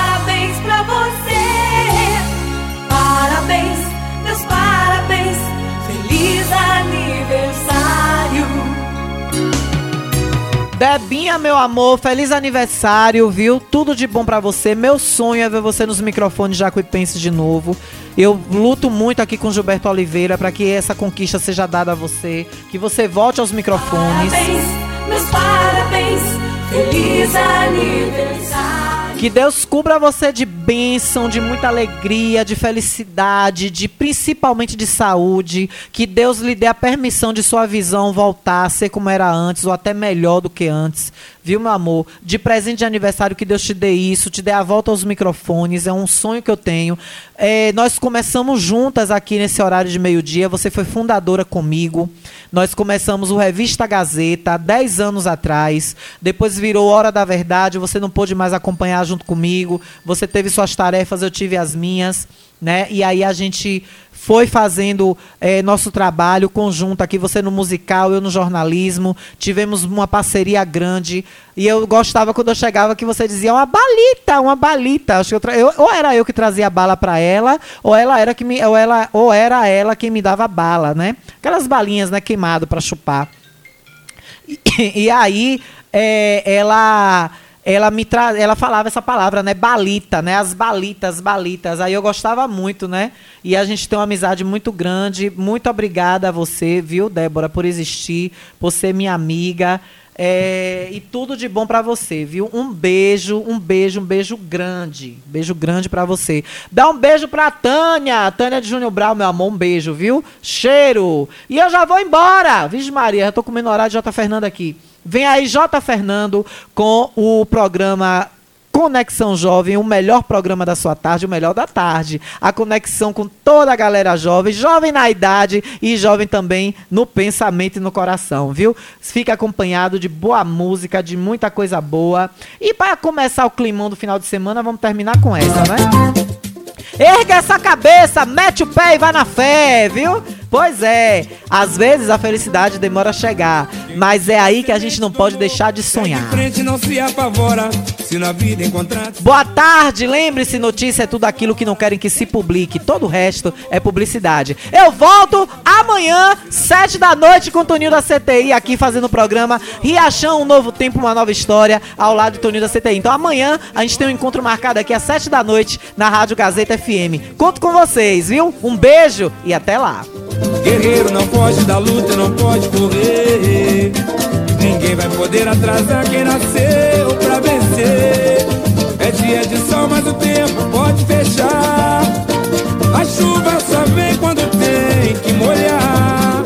Debinha, meu amor, feliz aniversário, viu? Tudo de bom pra você. Meu sonho é ver você nos microfones Jacuipense de novo. Eu luto muito aqui com Gilberto Oliveira para que essa conquista seja dada a você, que você volte aos microfones. Parabéns, meus parabéns. Feliz aniversário. Que Deus cubra você de bênção, de muita alegria, de felicidade, de principalmente de saúde. Que Deus lhe dê a permissão de sua visão voltar a ser como era antes, ou até melhor do que antes. Viu, meu amor? De presente de aniversário, que Deus te dê isso, te dê a volta aos microfones. É um sonho que eu tenho. É, nós começamos juntas aqui nesse horário de meio-dia. Você foi fundadora comigo. Nós começamos o Revista Gazeta há 10 anos atrás. Depois virou Hora da Verdade. Você não pôde mais acompanhar junto comigo. Você teve suas tarefas, eu tive as minhas. Né? E aí a gente foi fazendo é, nosso trabalho conjunto aqui, você no musical, eu no jornalismo. Tivemos uma parceria grande. E eu gostava quando eu chegava que você dizia uma balita, uma balita. Acho que eu, tra... eu ou era eu que trazia a bala para ela, ou ela era que me, ou ela, ou era ela quem me dava bala, né? Aquelas balinhas, né, queimado para chupar. E, e aí é, ela ela me tra... ela falava essa palavra, né? Balita, né? As balitas, balitas. Aí eu gostava muito, né? E a gente tem uma amizade muito grande. Muito obrigada a você, viu, Débora, por existir, por ser minha amiga. É, e tudo de bom para você, viu? Um beijo, um beijo, um beijo grande. Beijo grande para você. Dá um beijo pra Tânia, Tânia de Júnior Brau, meu amor, um beijo, viu? Cheiro. E eu já vou embora. Vixe Maria, já tô comendo horário de J. Fernando aqui. Vem aí J. Fernando com o programa Conexão Jovem, o melhor programa da sua tarde, o melhor da tarde. A conexão com toda a galera jovem, jovem na idade e jovem também no pensamento e no coração, viu? Fica acompanhado de boa música, de muita coisa boa. E para começar o climão do final de semana, vamos terminar com essa, né? Erga essa cabeça, mete o pé e vai na fé, viu? Pois é, às vezes a felicidade demora a chegar, mas é aí que a gente não pode deixar de sonhar. Boa tarde, lembre-se, notícia é tudo aquilo que não querem que se publique, todo o resto é publicidade. Eu volto amanhã, sete da noite, com o Toninho da CTI aqui fazendo o programa Riachão, um novo tempo, uma nova história, ao lado do Toninho da CTI. Então amanhã a gente tem um encontro marcado aqui às sete da noite na Rádio Gazeta FM. Conto com vocês, viu? Um beijo e até lá. Guerreiro não pode da luta, não pode correr. Ninguém vai poder atrasar quem nasceu pra vencer. É dia de sol, mas o tempo pode fechar. A chuva só vem quando tem que molhar.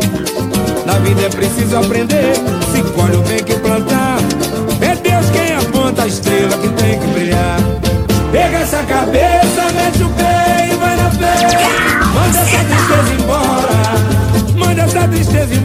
Na vida é preciso aprender, se colhe o bem que plantar. É Deus quem aponta a estrela que tem que brilhar. Pega essa cabeça. teve